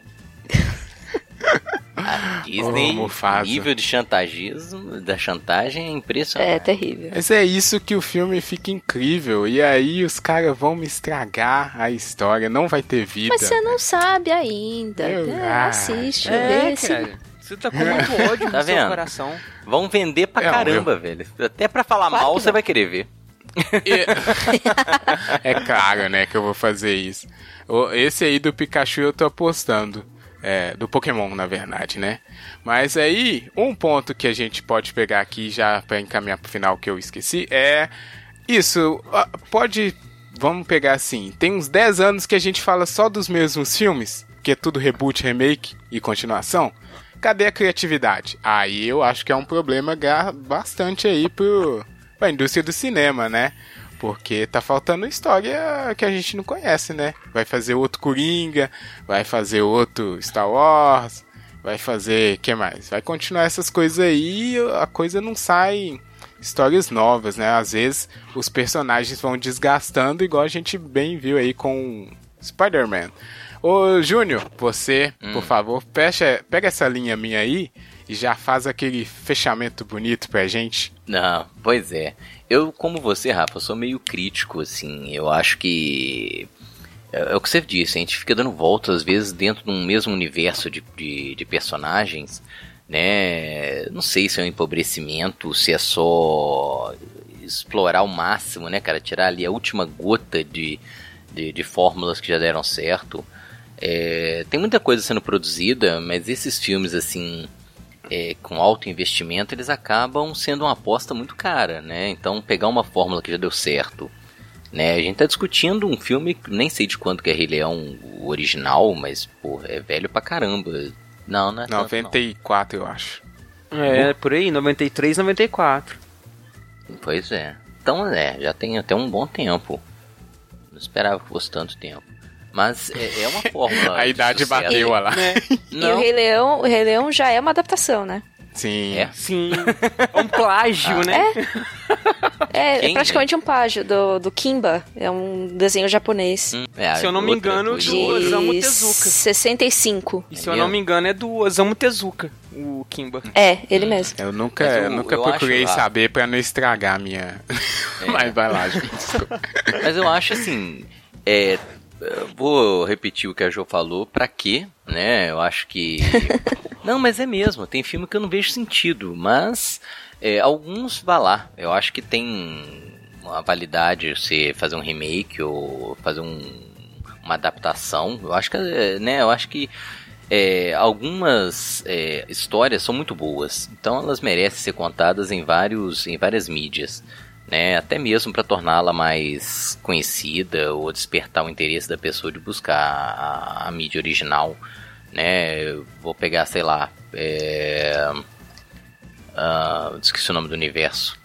S3: [laughs]
S2: A Disney,
S1: Ô, Mufasa.
S2: o nível de chantagismo, da chantagem é impressionante.
S3: É terrível.
S1: Mas é isso que o filme fica incrível. E aí os caras vão me estragar a história. Não vai ter vida.
S3: Mas você não sabe ainda.
S1: Eu-
S3: É,
S1: ah,
S3: assiste,
S4: É,
S3: vê se-.
S4: Você tá com muito ódio [laughs]
S2: Tá
S4: no seu
S2: vendo?
S4: coração.
S2: Vão vender pra
S1: É,
S2: caramba, velho. Até pra falar
S3: Claro
S2: mal você vai querer ver.
S1: E- [laughs] é claro, né, que eu vou fazer isso. Esse aí do Pikachu eu tô apostando. É, do Pokémon, na verdade, né? Mas aí, um ponto que a gente pode pegar aqui já pra encaminhar pro final que eu esqueci é isso. ah, Pode. Vamos pegar assim. Tem uns 10 anos que a gente fala só dos mesmos filmes, que é tudo reboot, remake e continuação. Cadê a criatividade? Aí eu acho que é um problema bastante aí pro, pra indústria do cinema, né? Porque tá faltando história que a gente não conhece, né? Vai fazer outro Coringa, vai fazer outro Star Wars, vai fazer. que mais? Vai continuar essas coisas aí e a coisa não sai histórias novas, né? Às vezes os personagens vão desgastando, igual a gente bem viu aí com Spider-Man. Ô, Júnior, você, por favor, fecha, pega essa linha minha aí e já faz aquele fechamento bonito pra gente.
S2: Não, pois é. Eu, como você, Rafa, sou meio crítico, assim. Eu acho que. É, é o que você disse, a gente fica dando voltas, às vezes, dentro de um mesmo universo de, de, de personagens, né? Não sei se é um empobrecimento, se é só explorar ao máximo, né, cara? Tirar ali a última gota de, de, de fórmulas que já deram certo. É, tem muita coisa sendo produzida, mas esses filmes, assim, é, com alto investimento, eles acabam sendo uma aposta muito cara, né? Então, pegar uma fórmula que já deu certo, né? A gente tá discutindo um filme, nem sei de quanto que é Rei Leão, o original, mas, pô, é velho pra caramba. Não, não é tanto, não.
S1: 94, eu acho.
S4: É, por aí, 93, 94.
S2: Pois é. Então, é, já tem até um bom tempo. Não esperava que fosse tanto tempo. Mas é, é uma fórmula. [laughs]
S1: A
S2: de
S1: idade
S2: sucesso.
S1: bateu lá. [laughs]
S3: E o Rei Leão, o Rei Leão já é uma adaptação, né?
S1: Sim.
S2: É?
S4: Sim. É um plágio, né? [laughs]
S3: É, é
S2: Quem,
S3: praticamente um plágio do, do Kimba. É um desenho japonês.
S2: Hum, é,
S4: Se eu não me engano,
S2: coisa.
S4: de- O Osamu Tezuka.
S3: 65.
S4: E se eu não me engano, é do Osamu Tezuka, o Kimba.
S3: É, ele mesmo.
S1: Eu nunca,
S2: eu-
S1: eu nunca
S2: eu
S1: procurei
S2: acho, ah,
S1: saber pra não estragar a minha. Mas vai lá, gente.
S2: Mas eu acho assim. É, eu vou repetir o que a Jo falou, pra quê? Né? Eu acho que. [laughs] Não, mas é mesmo. Tem filme que eu não vejo sentido, mas é, alguns vá lá. Eu acho que tem uma validade você fazer um remake ou fazer um- uma adaptação. Eu acho que, é, né? Eu acho que é, algumas é, histórias são muito boas, então elas merecem ser contadas em vários, em várias mídias né, até mesmo para torná-la mais conhecida ou despertar o interesse da pessoa de buscar a, a mídia original, né, eu vou pegar, sei lá, é, ah, esqueci o nome do universo,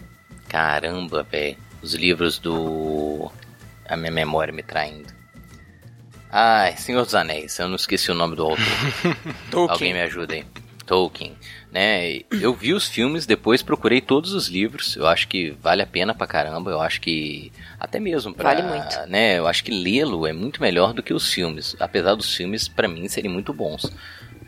S2: caramba, velho, os livros do, a minha memória me traindo, ai, Senhor dos Anéis, eu não esqueci o nome do autor, [laughs] Alguém me ajuda aí. Tolkien, né? Eu vi os filmes, depois procurei todos os livros. Eu acho que vale a pena pra caramba. Eu acho que até mesmo pra,
S3: Vale muito.
S2: né? Eu acho que lê-lo é muito melhor do que os filmes, apesar dos filmes pra mim serem muito bons,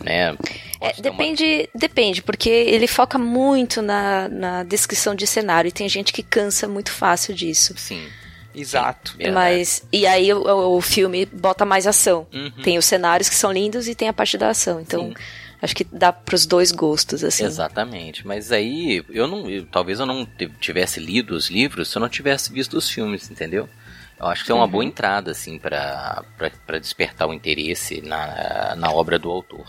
S2: né?
S3: É,
S2: Posso ter uma-
S3: depende, depende, porque ele foca muito na, na descrição de cenário e tem gente que cansa muito fácil disso.
S2: Sim.
S4: Exato.
S2: verdade.
S3: Mas e aí o, o filme bota mais ação.
S2: Uhum.
S3: Tem os cenários que são lindos e tem a parte da ação. Então
S2: Sim.
S3: Acho que dá pros dois gostos assim.
S2: Exatamente, mas aí eu não, eu- talvez eu não tivesse lido os livros se eu não tivesse visto os filmes, entendeu? Eu acho que é uma
S3: Uhum.
S2: boa entrada assim para para despertar o interesse na, na obra do autor.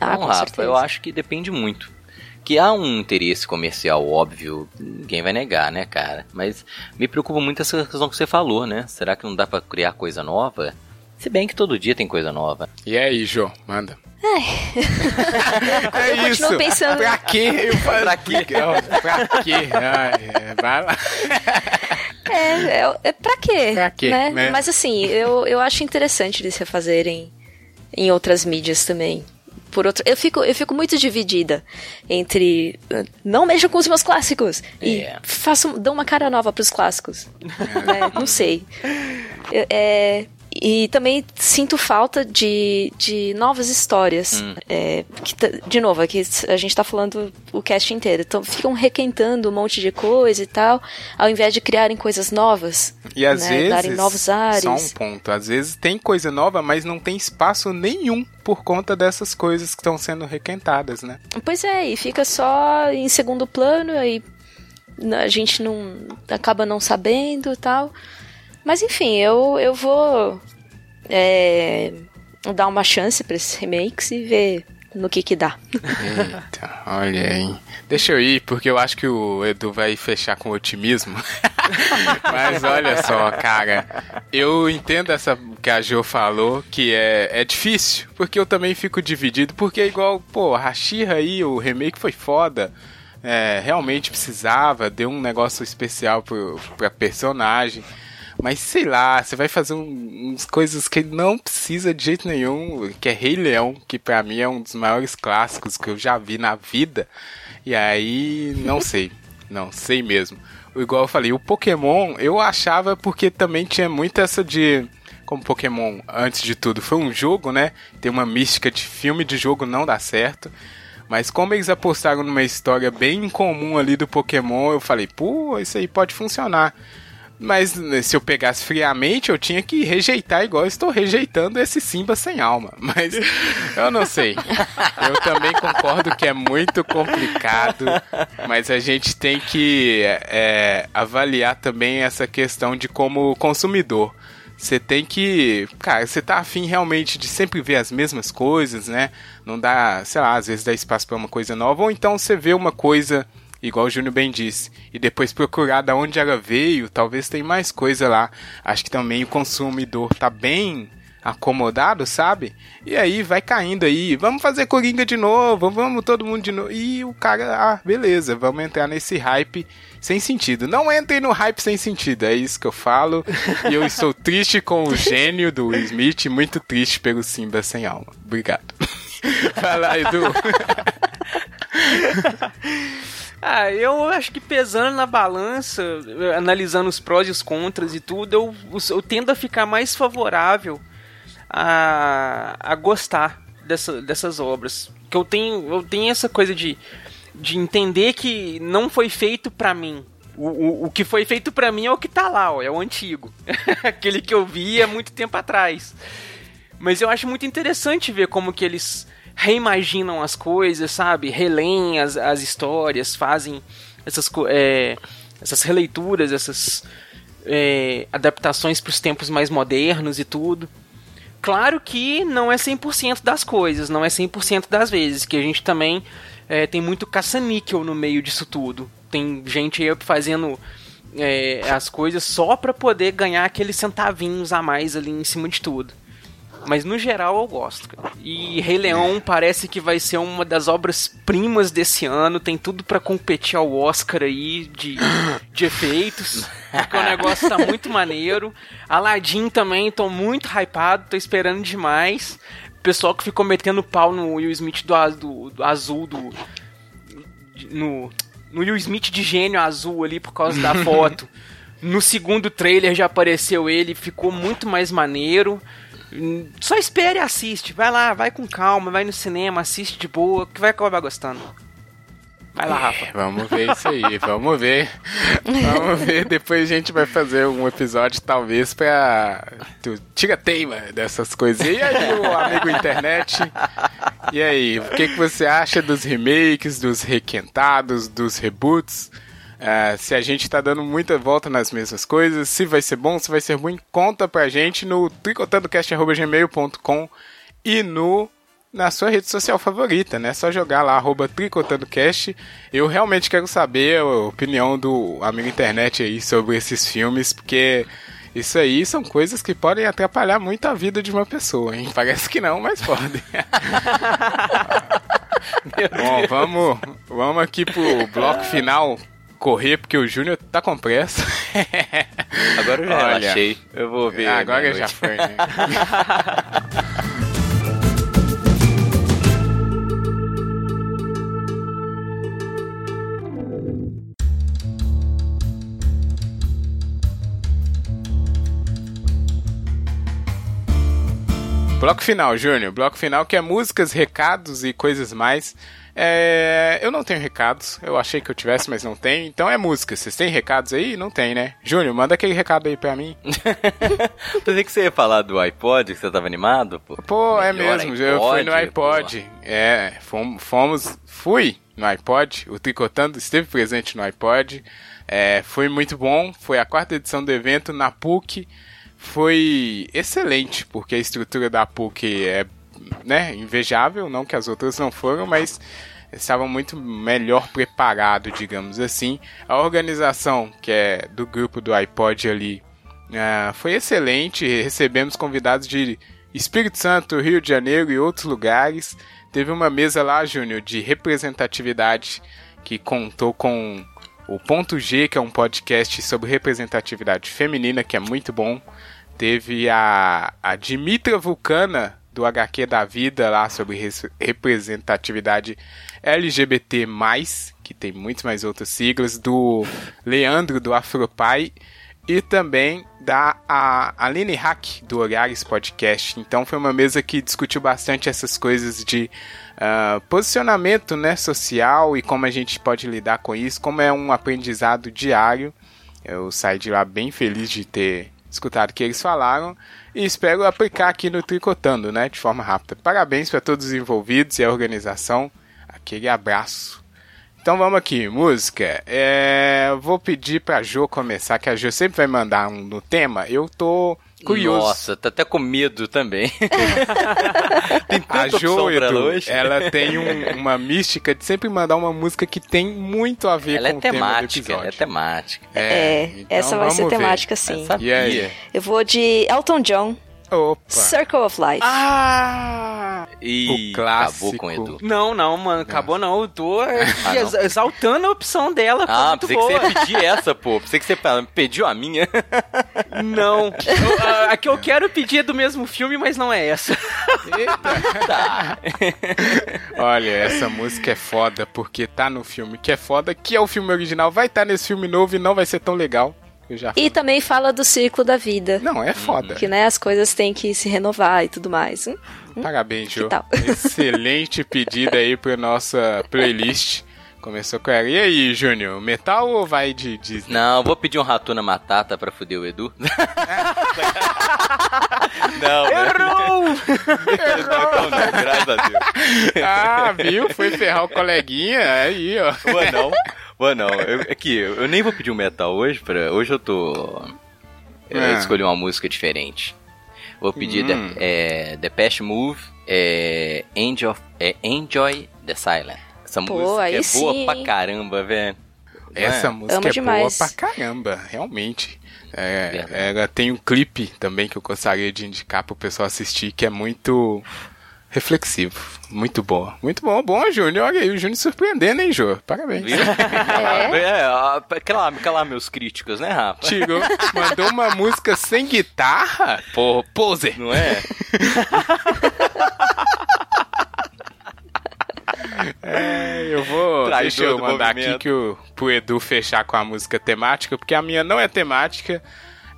S3: Ah,
S2: Então, Rafa,
S3: certeza.
S2: eu acho que depende muito. Que há um interesse comercial óbvio, ninguém vai negar, né, cara? Mas me preocupa muito essa questão que você falou, né? Será que não dá pra criar coisa nova? Se bem que todo dia tem coisa nova.
S1: E aí, Jô, manda. [laughs]
S3: Eu
S1: é
S3: continuo pensando-
S1: Pra quê? Eu [laughs] falo, pra quê? Pra quê? Ai, é, vai lá. [laughs]
S3: É, é, é pra quê?
S1: Pra quê,
S3: né?
S1: né?
S3: Mas assim, eu, eu acho interessante eles refazerem em outras mídias também. Por outro, eu fico, eu fico muito dividida entre uh, não mexam com os meus clássicos e
S2: É.
S3: façam, dão uma cara nova pros clássicos. né? Não sei. É, e também sinto falta de, de novas histórias.
S2: Hum.
S3: É, que de novo, aqui a gente tá falando o cast inteiro. Então ficam requentando um monte de coisa e tal, ao invés de criarem coisas novas.
S1: E às
S3: né,
S1: vezes,
S3: darem novos ares.
S1: só um ponto, às vezes tem coisa nova, mas não tem espaço nenhum por conta dessas coisas que estão sendo requentadas, né?
S3: Pois é, e fica só em segundo plano, aí a gente não acaba não sabendo e tal. Mas enfim, eu, eu vou é, dar uma chance para esses remakes e ver no que que dá.
S1: Eita, olha aí. Deixa eu ir, porque eu acho que o Edu vai fechar com otimismo. [laughs] Mas olha só, cara, eu entendo essa que a Jo falou, que é, é difícil, porque eu também fico dividido, porque é igual, pô, a Hashira aí, o remake foi foda. É, realmente precisava, deu um negócio especial pro, pra personagem. Mas sei lá, você vai fazer um, uns coisas que não precisa de jeito nenhum, que é Rei Leão, que pra mim é um dos maiores clássicos que eu já vi na vida. E aí, não sei. Não sei mesmo. Igual eu falei, o Pokémon eu achava porque também tinha muito essa de. Como Pokémon, antes de tudo, foi um jogo, né? Tem uma mística de filme de jogo não dá certo. Mas como eles apostaram numa história bem incomum ali do Pokémon, eu falei, pô, isso aí pode funcionar. Mas né, se eu pegasse friamente, eu tinha que rejeitar igual eu estou rejeitando esse Simba sem alma. [laughs] Mas eu não sei. Eu também concordo que é muito complicado, mas a gente tem que é, avaliar também essa questão de como consumidor. Você tem que. Cara, você tá afim realmente de sempre ver as mesmas coisas, né? Não dá, sei lá, às vezes dá espaço para uma coisa nova, ou então você vê uma coisa igual o Júnior bem disse, e depois procurar da onde ela veio, talvez tem mais coisa lá. Acho que também o consumidor tá bem acomodado, sabe? E aí vai caindo aí, vamos fazer Coringa de novo, vamos todo mundo de novo. E o cara, ah, beleza, vamos entrar nesse hype sem sentido. Não entrem no hype sem sentido, é isso que eu falo. e eu estou [laughs] triste com o gênio do Will Smith, muito triste pelo Simba sem alma. Obrigado. [laughs] Vai lá, Edu. [laughs]
S4: Ah, eu acho que pesando na balança, analisando os prós e os contras e tudo, eu, eu tendo a ficar mais favorável a, a gostar dessa, dessas obras. Que eu tenho, eu tenho essa coisa de, de entender que não foi feito para mim. O, o, o, que foi feito para mim é o que tá lá, ó, é o antigo. [laughs] Aquele que eu vi há muito tempo atrás. Mas eu acho muito interessante ver como que eles reimaginam as coisas, sabe? Releem as, as histórias, fazem essas, é, essas releituras, essas é, adaptações para os tempos mais modernos e tudo. Claro que não é 100% das coisas, não é 100% das vezes, que a gente também é, tem muito caça-níquel no meio disso tudo. Tem gente aí fazendo é, as coisas só para poder ganhar aqueles centavinhos a mais ali em cima de tudo. Mas no geral eu gosto. Cara. E Rei Leão parece que vai ser uma das obras primas desse ano. Tem tudo para competir ao Oscar aí de, de efeitos. Porque o negócio tá muito maneiro. Aladdin também, tô muito hypado, tô esperando demais. O pessoal que ficou metendo pau no Will Smith do, do, do azul do. No, no Will Smith de gênio azul ali por causa da [laughs] foto. No segundo trailer já apareceu ele, ficou muito mais maneiro. Só espere e assiste. Vai lá, vai com calma, vai no cinema, assiste de boa, que vai acabar gostando. Vai lá, Rafa.
S1: É, [laughs] vamos ver isso aí, vamos ver. Vamos ver. Depois a gente vai fazer um episódio, talvez, pra. Tira teima dessas coisas. E aí, o amigo internet? E aí, o que, que você acha dos remakes, dos requentados, dos reboots? Uh, se a gente tá dando muita volta nas mesmas coisas, se vai ser bom, se vai ser ruim, conta pra gente no tricotandocast.gmail.com e no na sua rede social favorita, né? Só jogar lá, arroba tricotandocast. Eu realmente quero saber a opinião do amigo internet aí sobre esses filmes, porque isso aí são coisas que podem atrapalhar muito a vida de uma pessoa, hein? Parece que não, mas podem. [laughs] Bom, vamos, vamos aqui pro bloco final correr porque o Júnior tá com pressa. [laughs]
S2: Agora eu já Olha, relaxei. Eu vou ver.
S1: Agora já foi, né? Bloco final, Júnior. Bloco final que é músicas, recados e coisas mais. É, eu não tenho recados. Eu achei que eu tivesse, mas não tenho. Então é música. Vocês têm recados aí? Não tem, né? Júnior, manda aquele recado aí pra mim. [laughs]
S2: Pensei que você ia falar do iPod, que você tava animado.
S1: Pô, pô é mesmo. iPod, eu fui no iPod. Pô. É, fomos, fomos. Fui no iPod. O Tricotando esteve presente no iPod. É, foi muito bom. Foi a quarta edição do evento na PUC. Foi excelente, porque a estrutura da PUC é né, invejável. Não que as outras não foram, mas estavam muito melhor preparado, digamos assim. A organização, que é do grupo do iPod ali, uh, foi excelente. Recebemos convidados de Espírito Santo, Rio de Janeiro e outros lugares. Teve uma mesa lá, Júnior, de representatividade que contou com o Ponto G, que é um podcast sobre representatividade feminina, que é muito bom. Teve a, a Dimitra Vulcana, do HQ da Vida, lá sobre representatividade LGBT, que tem muitas mais outras siglas, do Leandro, do Afropai, e também da Aline Hack, do Olhares Podcast. Então foi uma mesa que discutiu bastante essas coisas de uh, posicionamento né, social e como a gente pode lidar com isso, como é um aprendizado diário. Eu saí de lá bem feliz de ter escutado o que eles falaram e espero aplicar aqui no Tricotando, né, de forma rápida. Parabéns para todos os envolvidos e a organização. Aquele abraço. Então vamos aqui, música. É, vou pedir pra Jo começar, que a Jo sempre vai mandar um no tema. Eu tô curioso.
S2: Nossa, tá até com medo também. [laughs]
S1: tem tanta a Jo, Edu, ela, [laughs] tem um, uma mística de sempre mandar uma música que tem muito a ver
S2: ela
S1: com
S2: é
S1: o tema do
S2: episódio.
S1: Ela
S2: é temática.
S3: É, é então essa vai ser ver. temática sim.
S1: E aí?
S3: Eu vou de Elton John.
S1: Opa.
S3: Circle of Life.
S1: Ah!
S2: E
S1: o clássico.
S2: acabou com o Edu.
S4: Não, não, mano, acabou não. Eu tô ah, não. exaltando a opção dela.
S2: Ah,
S4: muito
S2: pensei
S4: boa.
S2: que você ia pedir essa, pô. Pensei que você pediu a minha. [laughs]
S4: Não. Eu, a, a, que eu quero pedir é do mesmo filme, mas não é essa.
S1: Eita. Tá. [laughs] Olha, essa música é foda, porque tá no filme que é foda, que é o filme original, vai estar tá nesse filme novo e não vai ser tão legal.
S3: E também fala do ciclo da vida.
S1: Não, é foda.
S3: Que, né, as coisas têm que se renovar e tudo mais. Hum?
S1: hum? Parabéns, Jô. [laughs] Excelente pedido aí pra nossa playlist. Começou com ela. E aí, Júnior, metal ou vai de Disney?
S2: Não, vou pedir um Ratuna Matata pra fuder o Edu. [laughs] não,
S4: Errou!
S2: Errou! Não, não, graças a Deus.
S1: Ah, viu? Foi ferrar o coleguinha, aí, ó.
S2: Ué, não. Ué, não. Eu, aqui, eu nem vou pedir um metal hoje. Pra, hoje eu tô... Eu é. escolhi uma música diferente. Vou pedir hum. The, é, The Past Move, é, Enjoy, é, Enjoy the Silence. Essa Pô, música é sim. boa pra caramba, velho.
S1: Essa é? música é demais. boa pra caramba, realmente. É, ela tem um clipe também que eu gostaria de indicar pro pessoal assistir, que é muito reflexivo. Muito bom. Muito bom. Bom, Júnior. Olha aí, o Júnior surpreendendo, hein, Jô? Parabéns.
S2: É, é calar, calar meus críticos, né, Rafa?
S1: Tirou, mandou uma música sem guitarra? Pô, poser.
S2: Não é? [laughs]
S1: É, eu vou. Traidor deixa eu mandar aqui que o, pro Edu fechar com a música temática, porque a minha não é temática.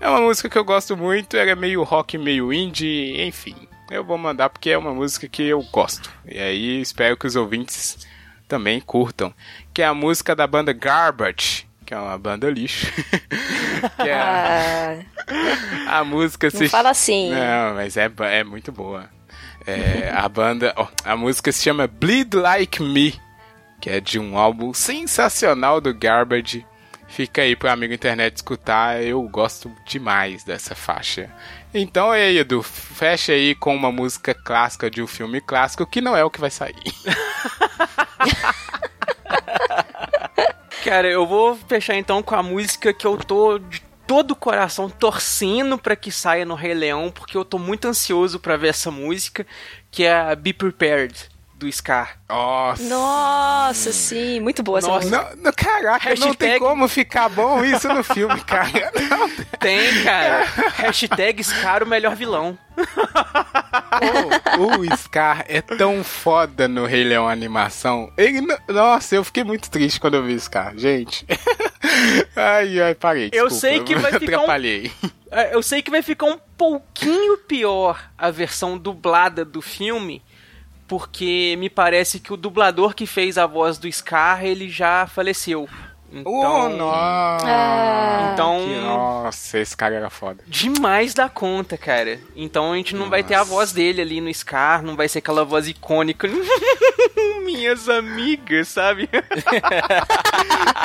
S1: É uma música que eu gosto muito, ela é meio rock, meio indie, enfim. Eu vou mandar porque é uma música que eu gosto. E aí espero que os ouvintes também curtam. Que é a música da banda Garbage, que é uma banda lixo. [laughs] é a, [laughs] a música
S3: se. Não fala assim.
S1: Não, mas é, é muito boa. É, a banda. Oh, a música se chama Bleed Like Me, que é de um álbum sensacional do Garbage. Fica aí pro amigo internet escutar, eu gosto demais dessa faixa. Então aí, Edu, fecha aí com uma música clássica de um filme clássico que não é o que vai sair. [laughs]
S4: Cara, eu vou fechar então com a música que eu tô de todo o coração torcendo para que saia no Rei Leão, porque eu tô muito ansioso para ver essa música, que é a Be Prepared do Scar.
S1: Nossa.
S3: Nossa, sim. Muito boa essa Nossa. música.
S1: Não, não, caraca, Hashtag... não tem como ficar bom isso no filme, [laughs] cara. Não.
S4: Tem, cara. Hashtag Scar o melhor vilão.
S1: o, o Scar é tão foda no Rei Leão animação. Ele, nossa, eu fiquei muito triste quando eu vi Scar, gente. [laughs] ai, ai, parei.
S4: Desculpa, eu sei que vai ficar
S1: atrapalhei.
S4: Um... É, eu sei que vai ficar um pouquinho pior a versão dublada do filme, porque me parece que o dublador que fez a voz do Scar, ele já faleceu. Então,
S1: Oh, nossa!
S3: Ah.
S4: então
S1: Que- nossa, esse cara era foda.
S4: demais da conta, cara. Então a gente não vai ter a
S1: Nossa.
S4: voz dele ali no Scar, não vai ser aquela voz icônica. [laughs] Minhas amigas, sabe?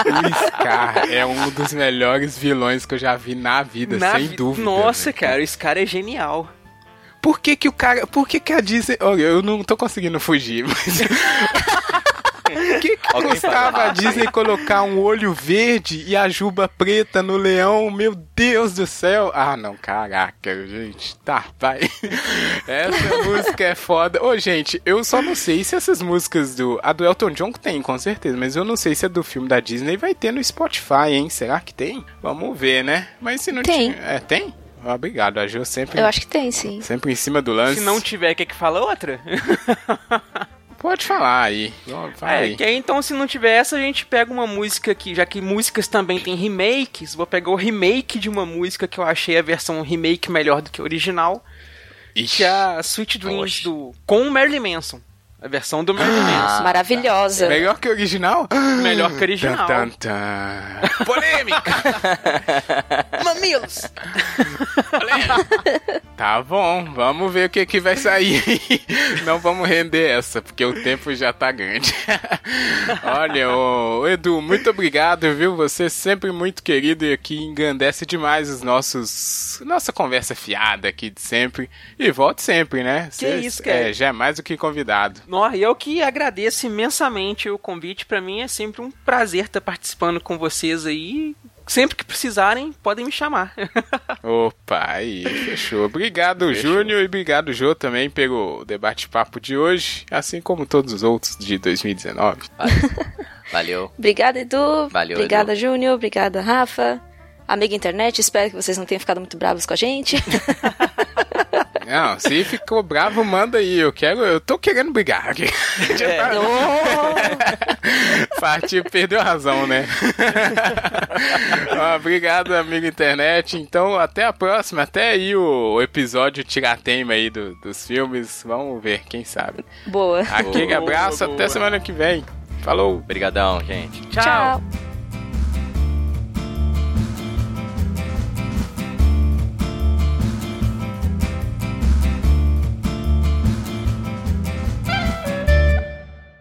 S1: O Scar é um dos melhores vilões que eu já vi na vida,
S4: Na
S1: sem
S4: vi-
S1: dúvida.
S4: Nossa,
S1: velho.
S4: cara, esse cara é genial.
S1: Por que que o cara... Por que que a Disney... Olha, eu não tô conseguindo fugir, [laughs] mas... Por que que custava a Disney colocar um olho verde e a juba preta no leão? Meu Deus do céu! Ah, não, caraca, gente. Tá, vai. Essa música é foda. Ô, gente, eu só não sei se essas músicas do... A do Elton John tem, com certeza, mas eu não sei se a do filme da Disney vai ter no Spotify, hein? Será que tem? Vamos ver, né? Mas se não
S3: Tem.
S1: É, tem? Obrigado, a Ju sempre...
S3: Eu acho que tem, sim.
S1: Sempre em cima do lance.
S4: Se não tiver, quer que fala outra? [laughs]
S1: Pode falar aí. Vai
S4: É, que aí então se não tiver essa, a gente pega uma música aqui, já que músicas também tem remakes, vou pegar o remake de uma música que eu achei a versão remake melhor do que a original,
S1: Ixi.
S4: que é a Sweet Dreams do com o Marilyn Manson. A versão do Marilyn Manson.
S3: Maravilhosa.
S1: Melhor que o original?
S4: Melhor que o original.
S1: Tan, tan, tan. Polêmica! [laughs]
S4: Mamilos!
S1: tá bom, vamos ver o que, que vai sair. Não vamos render essa, porque o tempo já tá grande. Olha, ô, Edu, muito obrigado, viu? Você é sempre muito querido e aqui engrandece demais os nossos. Nossa conversa fiada aqui de sempre. E volte sempre, né?
S4: Que isso, cara.
S1: É, já é mais do que convidado.
S4: Nó, e eu que agradeço imensamente o convite. Pra mim é sempre um prazer estar participando com vocês aí. Sempre que precisarem, podem me chamar. [laughs]
S1: Opa, aí, fechou. Obrigado, Júnior, e obrigado, Jô, também pelo debate-papo de hoje, assim como todos os outros de 2019.
S2: Valeu.
S3: Obrigada, Edu.
S2: Valeu,
S3: Obrigada, Júnior. Obrigada, Rafa. Amiga internet, espero que vocês não tenham ficado muito bravos com a gente. [laughs]
S1: Não, se ficou bravo, manda aí. Eu quero, eu tô querendo brigar aqui.
S3: Oh, [laughs]
S1: Partiu, perdeu a razão, né? Obrigado, amigo internet. Então, até a próxima. Até aí o episódio tiratema aí do- dos filmes. Vamos ver, quem sabe.
S3: boa.
S1: Aquele
S4: Boa,
S1: abraço,
S4: boa.
S1: até semana que vem. Falou!
S2: Obrigadão, gente.
S4: Tchau.
S3: Tchau.